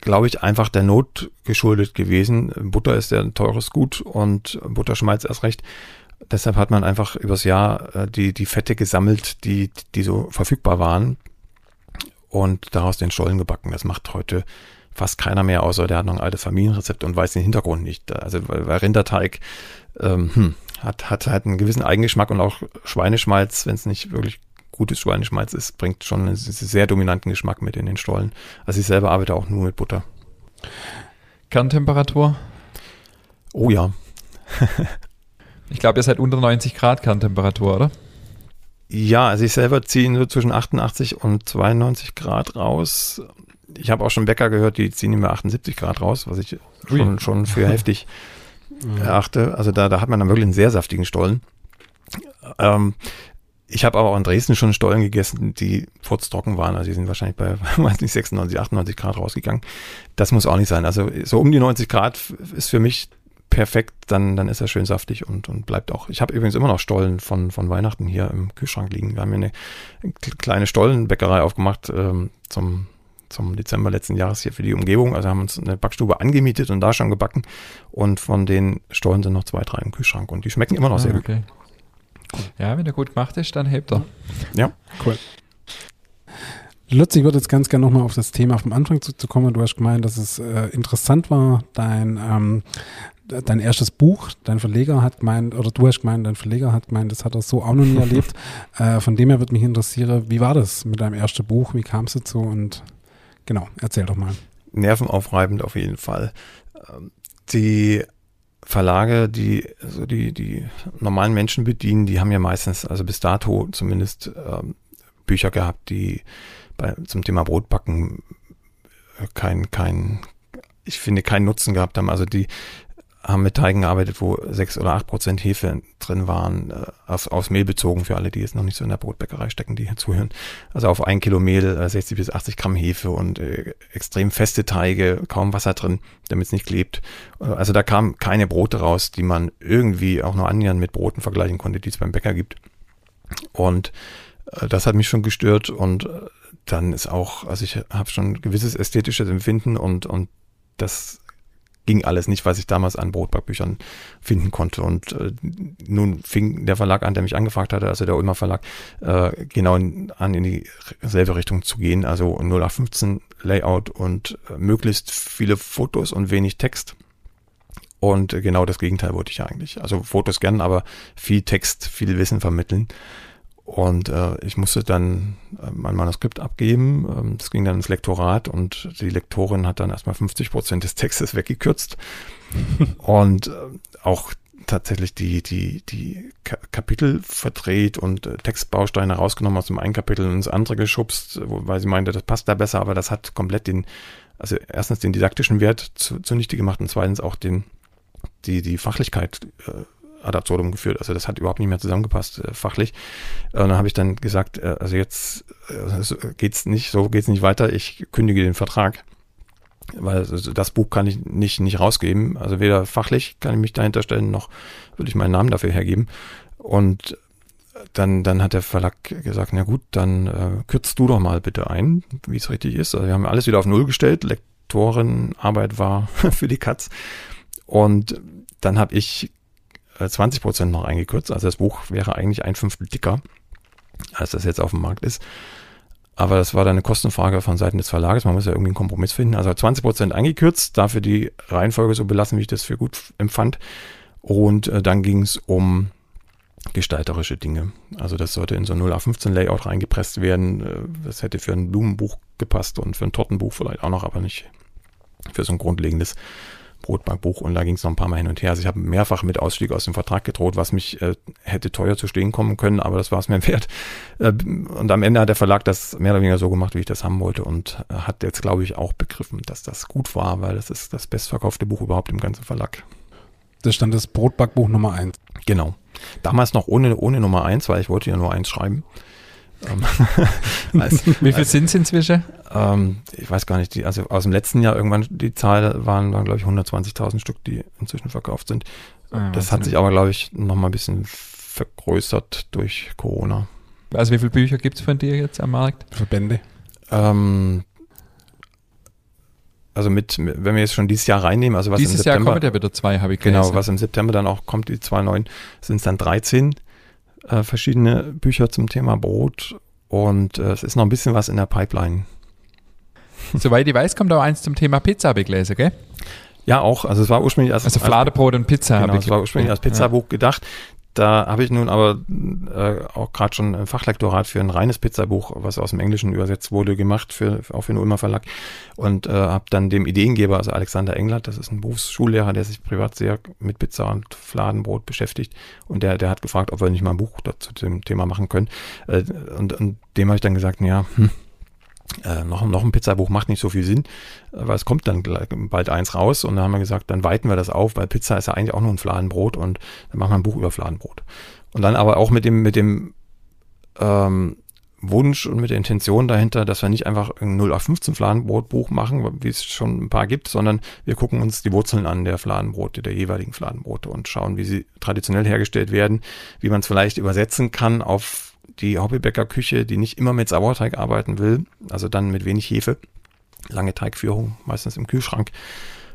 glaube ich, einfach der Not geschuldet gewesen. Butter ist ja ein teures Gut und Butterschmalz erst recht. Deshalb hat man einfach übers Jahr äh, die, die Fette gesammelt, die, die so verfügbar waren und daraus den Stollen gebacken. Das macht heute fast keiner mehr, außer der hat noch ein altes Familienrezept und weiß den Hintergrund nicht. Also weil, weil Rinderteig ähm, hm, hat, hat halt einen gewissen Eigengeschmack und auch Schweineschmalz, wenn es nicht wirklich gutes Schweineschmalz ist, bringt schon einen sehr dominanten Geschmack mit in den Stollen. Also ich selber arbeite auch nur mit Butter. Kerntemperatur? Oh ja. [LAUGHS] ich glaube, ihr seid unter 90 Grad Kerntemperatur, oder? Ja, also ich selber ziehe so zwischen 88 und 92 Grad raus ich habe auch schon Bäcker gehört, die ziehen immer 78 Grad raus, was ich schon, schon für [LAUGHS] heftig erachte. Also da, da hat man dann wirklich einen sehr saftigen Stollen. Ähm, ich habe aber auch in Dresden schon Stollen gegessen, die furztrocken waren. Also die sind wahrscheinlich bei, [LAUGHS] weiß nicht, 96, 98 Grad rausgegangen. Das muss auch nicht sein. Also so um die 90 Grad ist für mich perfekt, dann, dann ist er schön saftig und, und bleibt auch. Ich habe übrigens immer noch Stollen von, von Weihnachten hier im Kühlschrank liegen. Wir haben hier eine kleine Stollenbäckerei aufgemacht ähm, zum zum Dezember letzten Jahres hier für die Umgebung. Also haben uns eine Backstube angemietet und da schon gebacken. Und von den Stollen sind noch zwei, drei im Kühlschrank und die schmecken immer noch ah, sehr okay. gut. Ja, wenn der gut gemacht ist, dann hebt er. Ja, cool. Lutz, ich würde jetzt ganz gerne nochmal auf das Thema vom Anfang zu, zu kommen. Du hast gemeint, dass es äh, interessant war, dein, ähm, dein erstes Buch, dein Verleger hat gemeint, oder du hast gemeint, dein Verleger hat gemeint, das hat er so auch noch nie erlebt. [LAUGHS] Äh, von dem her würde mich interessieren, wie war das mit deinem ersten Buch? Wie kam es dazu und Genau, erzähl doch mal. Nervenaufreibend auf jeden Fall. Ähm, die Verlage, die also die, die normalen Menschen bedienen, die haben ja meistens, also bis dato zumindest, ähm, Bücher gehabt, die bei, zum Thema Brotbacken äh, kein, kein, ich finde, keinen Nutzen gehabt haben. Also die haben mit Teigen gearbeitet, wo sechs oder acht Prozent Hefe drin waren, äh, aus, aus Mehl bezogen, für alle, die jetzt noch nicht so in der Brotbäckerei stecken, die hier zuhören. Also auf ein Kilo Mehl äh, 60 bis 80 Gramm Hefe und äh, extrem feste Teige, kaum Wasser drin, damit es nicht klebt. Äh, also da kamen keine Brote raus, die man irgendwie auch nur annähernd mit Broten vergleichen konnte, die es beim Bäcker gibt. Und äh, das hat mich schon gestört und äh, dann ist auch, also ich habe schon gewisses ästhetisches Empfinden und, und das ging alles nicht, was ich damals an Brotbackbüchern finden konnte. Und äh, nun fing der Verlag an, der mich angefragt hatte, also der Ulmer Verlag, äh, genau in, an in dieselbe Richtung zu gehen, also 0815 Layout und äh, möglichst viele Fotos und wenig Text. Und genau das Gegenteil wollte ich eigentlich. Also Fotos gern, aber viel Text, viel Wissen vermitteln. Und äh, ich musste dann äh, mein Manuskript abgeben. Ähm, das ging dann ins Lektorat und die Lektorin hat dann erstmal 50 Prozent des Textes weggekürzt. [LAUGHS] und äh, auch tatsächlich die, die, die Kapitel verdreht und äh, Textbausteine rausgenommen aus dem einen Kapitel ins andere geschubst, weil sie meinte, das passt da besser, aber das hat komplett den, also erstens den didaktischen Wert zu, zunichte gemacht und zweitens auch den, die, die Fachlichkeit äh, ad absurdum geführt. Also das hat überhaupt nicht mehr zusammengepasst äh, fachlich. Äh, und dann habe ich dann gesagt, äh, also jetzt äh, geht's nicht, so geht's nicht weiter. Ich kündige den Vertrag, weil also das Buch kann ich nicht nicht rausgeben. Also weder fachlich kann ich mich dahinter stellen, noch würde ich meinen Namen dafür hergeben. Und dann, dann hat der Verlag gesagt, na gut, dann äh, kürzt du doch mal bitte ein, wie es richtig ist. Also wir haben alles wieder auf Null gestellt. Lektorenarbeit war [LAUGHS] für die Katz. Und dann habe ich 20 äh, Prozent noch eingekürzt. Also das Buch wäre eigentlich ein Fünftel dicker, als das jetzt auf dem Markt ist. Aber das war dann eine Kostenfrage von Seiten des Verlages. Man muss ja irgendwie einen Kompromiss finden. Also 20 Prozent eingekürzt, dafür die Reihenfolge so belassen, wie ich das für gut empfand. Und äh, dann ging es um gestalterische Dinge. Also das sollte in so ein 0815 Layout reingepresst werden. Äh, das hätte für ein Blumenbuch gepasst und für ein Tortenbuch vielleicht auch noch, aber nicht für so ein grundlegendes Brotbankbuch und da ging es noch ein paar Mal hin und her. Also ich habe mehrfach mit Ausstieg aus dem Vertrag gedroht, was mich äh, hätte teuer zu stehen kommen können, aber das war es mir [LAUGHS] wert. Äh, und am Ende hat der Verlag das mehr oder weniger so gemacht, wie ich das haben wollte und äh, hat jetzt, glaube ich, auch begriffen, dass das gut war, weil das ist das bestverkaufte Buch überhaupt im ganzen Verlag. Das stand das Brotbackbuch Nummer eins. Genau. Damals noch ohne, ohne Nummer eins, weil ich wollte ja nur eins schreiben. Ähm, [LAUGHS] als, Wie viel sind es inzwischen? Ähm, ich weiß gar nicht, die, also aus dem letzten Jahr irgendwann, die Zahl waren, waren glaube ich, 120.000 Stück, die inzwischen verkauft sind. Ah, das hat sich aber, glaube ich, nochmal ein bisschen vergrößert durch Corona. Also wie viele Bücher gibt es von dir jetzt am Markt? Verbände? Ähm, also mit, wenn wir jetzt schon dieses Jahr reinnehmen, also was dieses im September, Jahr kommen ja wieder zwei, habe ich genau, gelesen. Genau, was im September dann auch kommt, die zwei neuen, sind es dann 13 äh, verschiedene Bücher zum Thema Brot und äh, es ist noch ein bisschen was in der Pipeline. [LAUGHS] Soweit ich weiß, kommt auch eins zum Thema Pizza, begläse, gell? Ja, auch. Also es war ursprünglich als also Fladebrot und Pizza. Genau, es war ursprünglich als Pizzabuch ja. gedacht. Da habe ich nun aber äh, auch gerade schon ein Fachlektorat für ein reines Pizzabuch, was aus dem Englischen übersetzt wurde, gemacht, für, auch für den Ulmer Verlag. Und äh, habe dann dem Ideengeber, also Alexander Englert, das ist ein Berufsschullehrer, der sich privat sehr mit Pizza und Fladenbrot beschäftigt. Und der, der hat gefragt, ob wir nicht mal ein Buch dazu dem Thema machen können. Äh, und, und dem habe ich dann gesagt, ja, hm, äh, noch, noch ein Pizzabuch macht nicht so viel Sinn, weil es kommt dann bald eins raus und dann haben wir gesagt, dann weiten wir das auf, weil Pizza ist ja eigentlich auch nur ein Fladenbrot und dann machen wir ein Buch über Fladenbrot. Und dann aber auch mit dem, mit dem ähm, Wunsch und mit der Intention dahinter, dass wir nicht einfach ein 0 auf 15 Fladenbrotbuch machen, wie es schon ein paar gibt, sondern wir gucken uns die Wurzeln an der Fladenbrote, der jeweiligen Fladenbrote und schauen, wie sie traditionell hergestellt werden, wie man es vielleicht übersetzen kann auf die Hobbybäckerküche, die nicht immer mit Sauerteig arbeiten will, also dann mit wenig Hefe, lange Teigführung, meistens im Kühlschrank.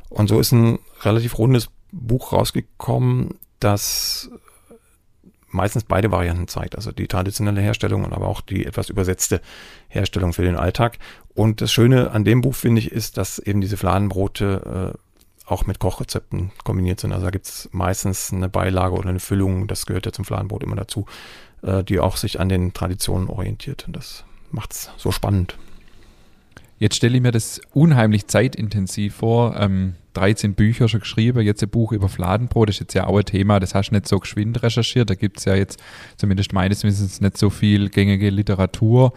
Und so ist ein relativ rundes Buch rausgekommen, das meistens beide Varianten zeigt, also die traditionelle Herstellung und aber auch die etwas übersetzte Herstellung für den Alltag. Und das Schöne an dem Buch, finde ich, ist, dass eben diese Fladenbrote äh, auch mit Kochrezepten kombiniert sind. Also da gibt es meistens eine Beilage oder eine Füllung, das gehört ja zum Fladenbrot immer dazu, äh, die auch sich an den Traditionen orientiert. Und das macht es so spannend. Jetzt stelle ich mir das unheimlich zeitintensiv vor. Ähm, 13 Bücher schon geschrieben, jetzt ein Buch über Fladenbrot, das ist jetzt ja auch ein Thema, das hast du nicht so geschwind recherchiert. Da gibt es ja jetzt zumindest meines Wissens nicht so viel gängige Literatur.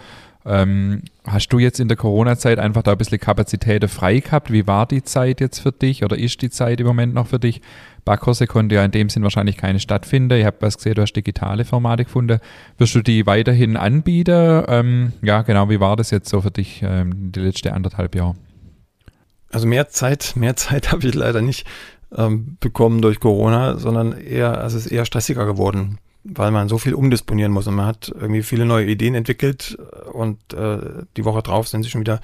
Ähm, hast du jetzt in der Corona-Zeit einfach da ein bisschen Kapazitäten frei gehabt? Wie war die Zeit jetzt für dich oder ist die Zeit im Moment noch für dich? Backkurse konnte ja in dem Sinn wahrscheinlich keine stattfinden. Ich habe was gesehen, du hast digitale Formate gefunden. Wirst du die weiterhin anbieten? Ähm, ja, genau. Wie war das jetzt so für dich ähm, die letzten anderthalb Jahre? Also mehr Zeit, mehr Zeit [LAUGHS] habe ich leider nicht ähm, bekommen durch Corona, sondern eher, also es ist eher stressiger geworden, weil man so viel umdisponieren muss und man hat irgendwie viele neue Ideen entwickelt und äh, die Woche drauf sind sie schon wieder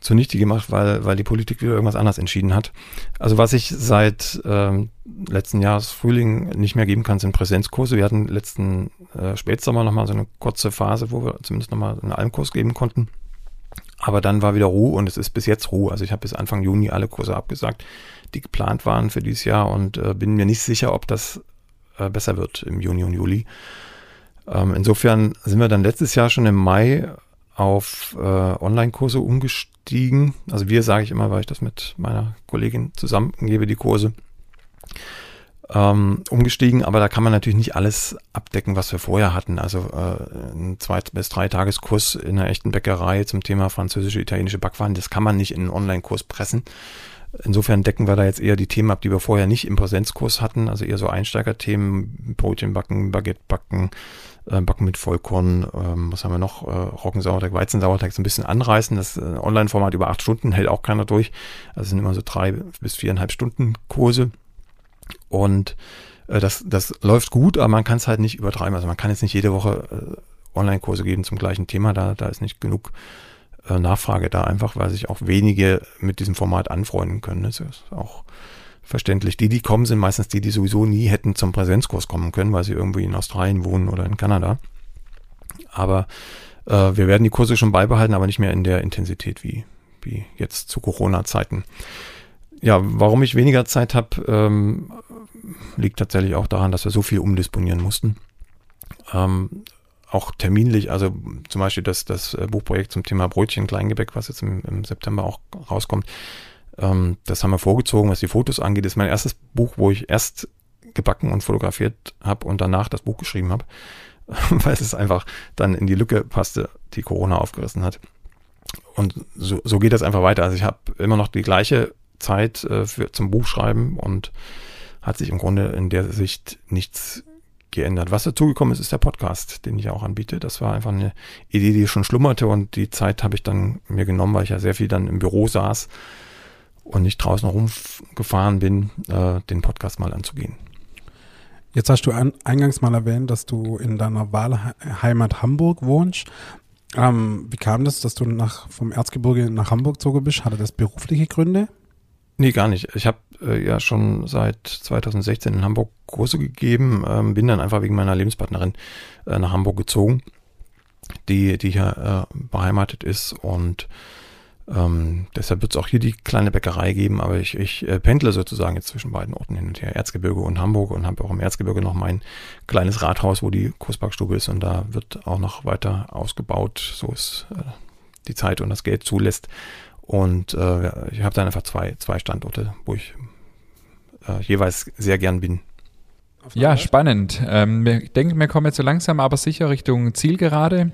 zunichte gemacht, weil, weil die Politik wieder irgendwas anderes entschieden hat. Also was ich seit ähm, letzten Jahres Frühling nicht mehr geben kann, sind Präsenzkurse. Wir hatten letzten äh, Spätsommer nochmal so eine kurze Phase, wo wir zumindest nochmal einen Almkurs geben konnten. Aber dann war wieder Ruhe und es ist bis jetzt Ruhe. Also ich habe bis Anfang Juni alle Kurse abgesagt, die geplant waren für dieses Jahr und äh, bin mir nicht sicher, ob das äh, besser wird im Juni und Juli. Ähm, insofern sind wir dann letztes Jahr schon im Mai auf äh, Online-Kurse umgestiegen. Also wir sage ich immer, weil ich das mit meiner Kollegin zusammengebe, die Kurse ähm, umgestiegen, aber da kann man natürlich nicht alles abdecken, was wir vorher hatten. Also äh, ein zwei bis drei Tageskurs in einer echten Bäckerei zum Thema französische, italienische Backwaren, das kann man nicht in einen Online-Kurs pressen. Insofern decken wir da jetzt eher die Themen ab, die wir vorher nicht im Präsenzkurs hatten, also eher so Einsteigerthemen, Brötchen backen, Baguette backen, äh, backen mit Vollkorn, ähm, was haben wir noch, äh, Roggensauerteig, Weizensauerteig, so ein bisschen anreißen. Das äh, Online-Format über acht Stunden hält auch keiner durch. Also sind immer so drei bis viereinhalb Stunden Kurse. Und äh, das, das läuft gut, aber man kann es halt nicht übertreiben. Also man kann jetzt nicht jede Woche äh, Online-Kurse geben zum gleichen Thema. Da, da ist nicht genug Nachfrage da, einfach weil sich auch wenige mit diesem Format anfreunden können. Das ist auch verständlich. Die, die kommen, sind meistens die, die sowieso nie hätten zum Präsenzkurs kommen können, weil sie irgendwie in Australien wohnen oder in Kanada. Aber äh, wir werden die Kurse schon beibehalten, aber nicht mehr in der Intensität wie, wie jetzt zu Corona-Zeiten. Ja, warum ich weniger Zeit habe, ähm, liegt tatsächlich auch daran, dass wir so viel umdisponieren mussten. Ähm, auch terminlich, also zum Beispiel das, das äh, Buchprojekt zum Thema Brötchen Kleingebäck, was jetzt im, im September auch rauskommt, ähm, das haben wir vorgezogen, was die Fotos angeht. Das ist mein erstes Buch, wo ich erst gebacken und fotografiert habe und danach das Buch geschrieben habe, [LAUGHS] weil es einfach dann in die Lücke passte, die Corona aufgerissen hat. Und so, so geht das einfach weiter. Also ich habe immer noch die gleiche Zeit äh, für, zum Buchschreiben und hat sich im Grunde in der Sicht nichts geändert. Was dazugekommen ist, ist der Podcast, den ich auch anbiete. Das war einfach eine Idee, die schon schlummerte und die Zeit habe ich dann mir genommen, weil ich ja sehr viel dann im Büro saß und nicht draußen rumgefahren bin, äh, den Podcast mal anzugehen. Jetzt hast du an, eingangs mal erwähnt, dass du in deiner Wahlheimat Hamburg wohnst. Ähm, wie kam das, dass du nach, vom Erzgebirge nach Hamburg gezogen bist? Hatte das berufliche Gründe? Nee, gar nicht. Ich habe äh, ja schon seit 2016 in Hamburg Kurse gegeben, ähm, bin dann einfach wegen meiner Lebenspartnerin äh, nach Hamburg gezogen, die, die hier äh, beheimatet ist und ähm, deshalb wird es auch hier die kleine Bäckerei geben, aber ich, ich äh, pendle sozusagen jetzt zwischen beiden Orten hin und her, Erzgebirge und Hamburg und habe auch im Erzgebirge noch mein kleines Rathaus, wo die Kursbackstube ist und da wird auch noch weiter ausgebaut, so es äh, die Zeit und das Geld zulässt. Und äh, ich habe dann einfach zwei, zwei Standorte, wo ich äh, jeweils sehr gern bin. Ja, spannend. Ähm, ich denke, wir kommen jetzt so langsam aber sicher Richtung Zielgerade.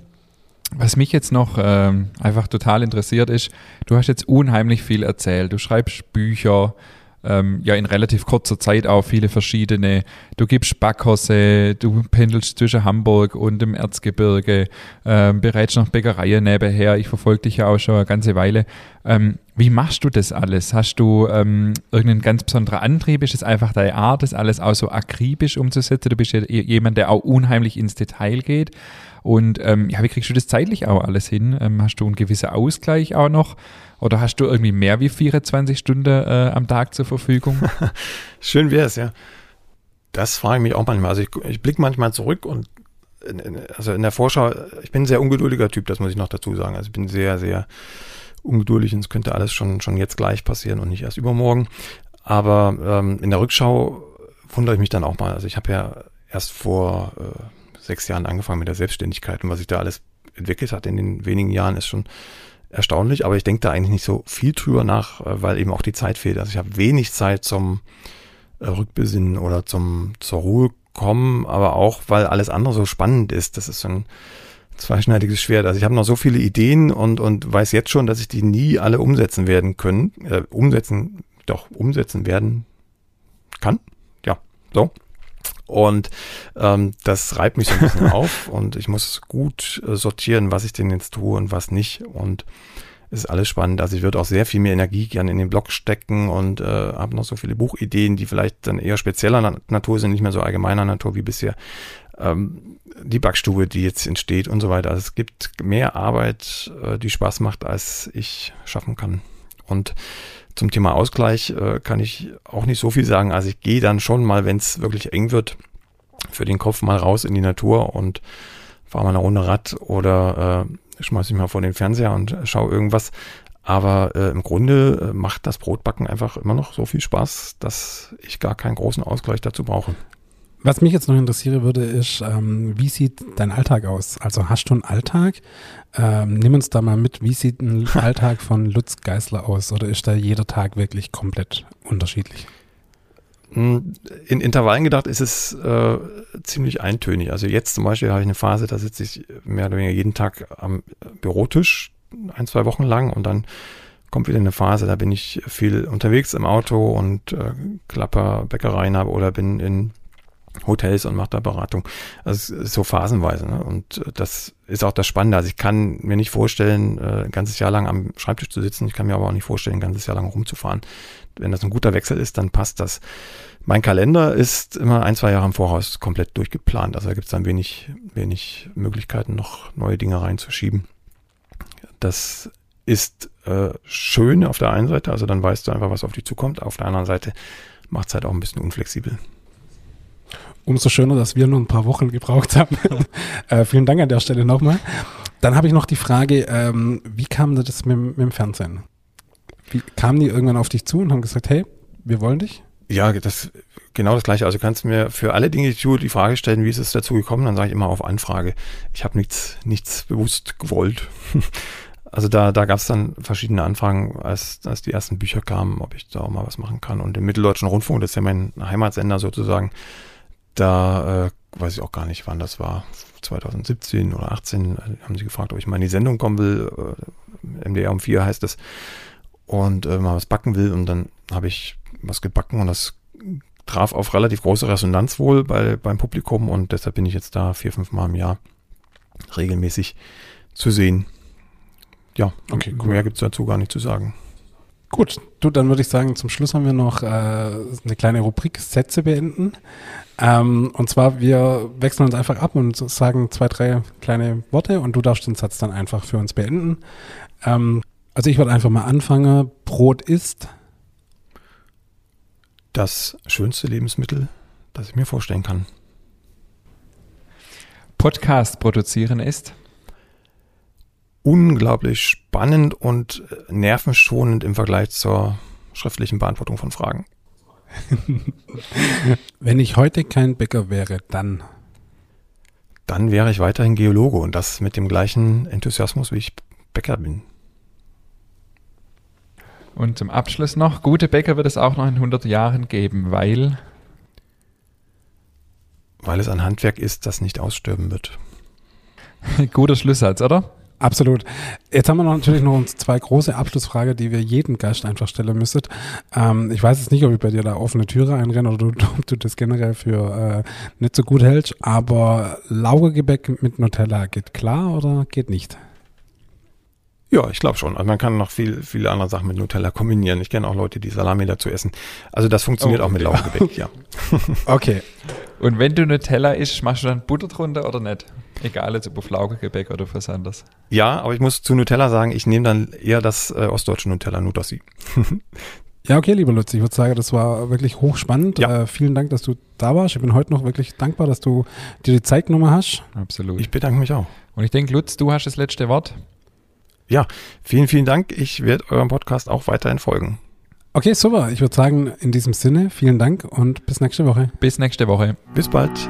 Was mich jetzt noch ähm, einfach total interessiert ist, du hast jetzt unheimlich viel erzählt. Du schreibst Bücher, ähm, ja in relativ kurzer Zeit auch viele verschiedene. Du gibst Backkurse, du pendelst zwischen Hamburg und dem Erzgebirge, ähm, bereits noch Bäckereien nebenher. Ich verfolge dich ja auch schon eine ganze Weile. Ähm, wie machst du das alles? Hast du ähm, irgendeinen ganz besonderen Antrieb? Ist es einfach deine Art, das alles auch so akribisch umzusetzen? Du bist ja jemand, der auch unheimlich ins Detail geht. Und ähm, ja, wie kriegst du das zeitlich auch alles hin? Ähm, hast du einen gewissen Ausgleich auch noch? Oder hast du irgendwie mehr wie 24 Stunden äh, am Tag zur Verfügung? [LAUGHS] Schön wäre es, ja. Das frage ich mich auch manchmal. Also ich, ich blicke manchmal zurück und in, in, also in der Vorschau, ich bin ein sehr ungeduldiger Typ, das muss ich noch dazu sagen. Also ich bin sehr, sehr ungeduldig und es könnte alles schon, schon jetzt gleich passieren und nicht erst übermorgen. Aber ähm, in der Rückschau wundere ich mich dann auch mal. Also ich habe ja erst vor äh, sechs Jahren angefangen mit der Selbstständigkeit und was sich da alles entwickelt hat in den wenigen Jahren ist schon erstaunlich, aber ich denke da eigentlich nicht so viel drüber nach, äh, weil eben auch die Zeit fehlt. Also ich habe wenig Zeit zum äh, Rückbesinnen oder zum zur Ruhe kommen, aber auch, weil alles andere so spannend ist. Das ist so ein zweischneidiges Schwert. Also ich habe noch so viele Ideen und, und weiß jetzt schon, dass ich die nie alle umsetzen werden können. Äh, umsetzen, doch, umsetzen werden kann. Ja, so. Und ähm, das reibt mich so ein bisschen [LAUGHS] auf und ich muss gut äh, sortieren, was ich denn jetzt tue und was nicht. Und es ist alles spannend. Also ich würde auch sehr viel mehr Energie gerne in den Blog stecken und äh, habe noch so viele Buchideen, die vielleicht dann eher spezieller Natur sind, nicht mehr so allgemeiner Natur wie bisher. Ähm, die Backstube, die jetzt entsteht und so weiter. Also es gibt mehr Arbeit, äh, die Spaß macht, als ich schaffen kann. Und zum Thema Ausgleich äh, kann ich auch nicht so viel sagen. Also ich gehe dann schon mal, wenn es wirklich eng wird, für den Kopf mal raus in die Natur und fahre mal eine Runde Rad oder äh, schmeiße mich mal vor den Fernseher und schaue irgendwas. Aber äh, im Grunde äh, macht das Brotbacken einfach immer noch so viel Spaß, dass ich gar keinen großen Ausgleich dazu brauche. Was mich jetzt noch interessieren würde, ist, ähm, wie sieht dein Alltag aus? Also hast du einen Alltag? Ähm, nimm uns da mal mit, wie sieht ein [LAUGHS] Alltag von Lutz Geißler aus? Oder ist da jeder Tag wirklich komplett unterschiedlich? Hm, in Intervallen gedacht ist es äh, ziemlich eintönig. Also jetzt zum Beispiel habe ich eine Phase, da sitze ich mehr oder weniger jeden Tag am Bürotisch, ein, zwei Wochen lang und dann kommt wieder eine Phase, da bin ich viel unterwegs im Auto und äh, klapper Bäckereien habe oder bin in Hotels und macht da Beratung. Also so phasenweise. Ne? Und äh, das ist auch das Spannende. Also ich kann mir nicht vorstellen, äh, ein ganzes Jahr lang am Schreibtisch zu sitzen. Ich kann mir aber auch nicht vorstellen, ein ganzes Jahr lang rumzufahren. Wenn das ein guter Wechsel ist, dann passt das. Mein Kalender ist immer ein, zwei Jahre im Voraus komplett durchgeplant. Also da gibt es dann wenig, wenig Möglichkeiten, noch neue Dinge reinzuschieben. Das ist äh, schön auf der einen Seite, also dann weißt du einfach, was auf dich zukommt. Auf der anderen Seite macht es halt auch ein bisschen unflexibel umso schöner, dass wir nur ein paar Wochen gebraucht haben. [LAUGHS] äh, vielen Dank an der Stelle nochmal. Dann habe ich noch die Frage, ähm, wie kam das mit, mit dem Fernsehen? Wie, kamen die irgendwann auf dich zu und haben gesagt, hey, wir wollen dich? Ja, das genau das gleiche. Also kannst du mir für alle Dinge, die tue, die Frage stellen, wie ist es dazu gekommen? Dann sage ich immer auf Anfrage. Ich habe nichts, nichts bewusst gewollt. [LAUGHS] Also da, da gab es dann verschiedene Anfragen, als, als die ersten Bücher kamen, ob ich da auch mal was machen kann. Und im Mitteldeutschen Rundfunk, das ist ja mein Heimatsender sozusagen, da äh, weiß ich auch gar nicht, wann das war. 2017 oder 18 äh, haben sie gefragt, ob ich mal in die Sendung kommen will. Äh, MDR um vier heißt es. Und äh, mal was backen will. Und dann habe ich was gebacken und das traf auf relativ große Resonanz wohl bei, beim Publikum und deshalb bin ich jetzt da vier, fünf Mal im Jahr regelmäßig zu sehen. Ja, okay, cool. mehr gibt es dazu gar nicht zu sagen. Gut, du, dann würde ich sagen, zum Schluss haben wir noch äh, eine kleine Rubrik Sätze beenden. Ähm, und zwar, wir wechseln uns einfach ab und sagen zwei, drei kleine Worte und du darfst den Satz dann einfach für uns beenden. Ähm, also ich würde einfach mal anfangen. Brot ist das schönste Lebensmittel, das ich mir vorstellen kann. Podcast produzieren ist unglaublich spannend und nervenschonend im Vergleich zur schriftlichen Beantwortung von Fragen. [LAUGHS] Wenn ich heute kein Bäcker wäre, dann. Dann wäre ich weiterhin Geologe und das mit dem gleichen Enthusiasmus, wie ich Bäcker bin. Und zum Abschluss noch, gute Bäcker wird es auch noch in 100 Jahren geben, weil? Weil es ein Handwerk ist, das nicht aussterben wird. [LAUGHS] Guter Schlusssatz, oder? Absolut. Jetzt haben wir noch natürlich noch uns zwei große Abschlussfragen, die wir jedem Gast einfach stellen müssen. Ähm, ich weiß jetzt nicht, ob ich bei dir da offene Türe einrenne oder du, [LAUGHS] ob du das generell für äh, nicht so gut hältst, aber Laugegebäck mit Nutella geht klar oder geht nicht? Ja, ich glaube schon. Also man kann noch viel, viele andere Sachen mit Nutella kombinieren. Ich kenne auch Leute, die Salami dazu essen. Also das funktioniert oh, auch mit Laugengebäck, ja. [LAUGHS] okay. Und wenn du Nutella isst, machst du dann Butter drunter oder nicht? Egal, jetzt ob Laugengebäck oder was anderes. Ja, aber ich muss zu Nutella sagen, ich nehme dann eher das äh, ostdeutsche Nutella Nudossi. [LAUGHS] ja, okay, lieber Lutz, ich würde sagen, das war wirklich hochspannend. Ja. Äh, vielen Dank, dass du da warst. Ich bin heute noch wirklich dankbar, dass du dir die Zeit genommen hast. Absolut. Ich bedanke mich auch. Und ich denke, Lutz, du hast das letzte Wort. Ja, vielen, vielen Dank. Ich werde eurem Podcast auch weiterhin folgen. Okay, super. Ich würde sagen, in diesem Sinne, vielen Dank und bis nächste Woche. Bis nächste Woche. Bis bald.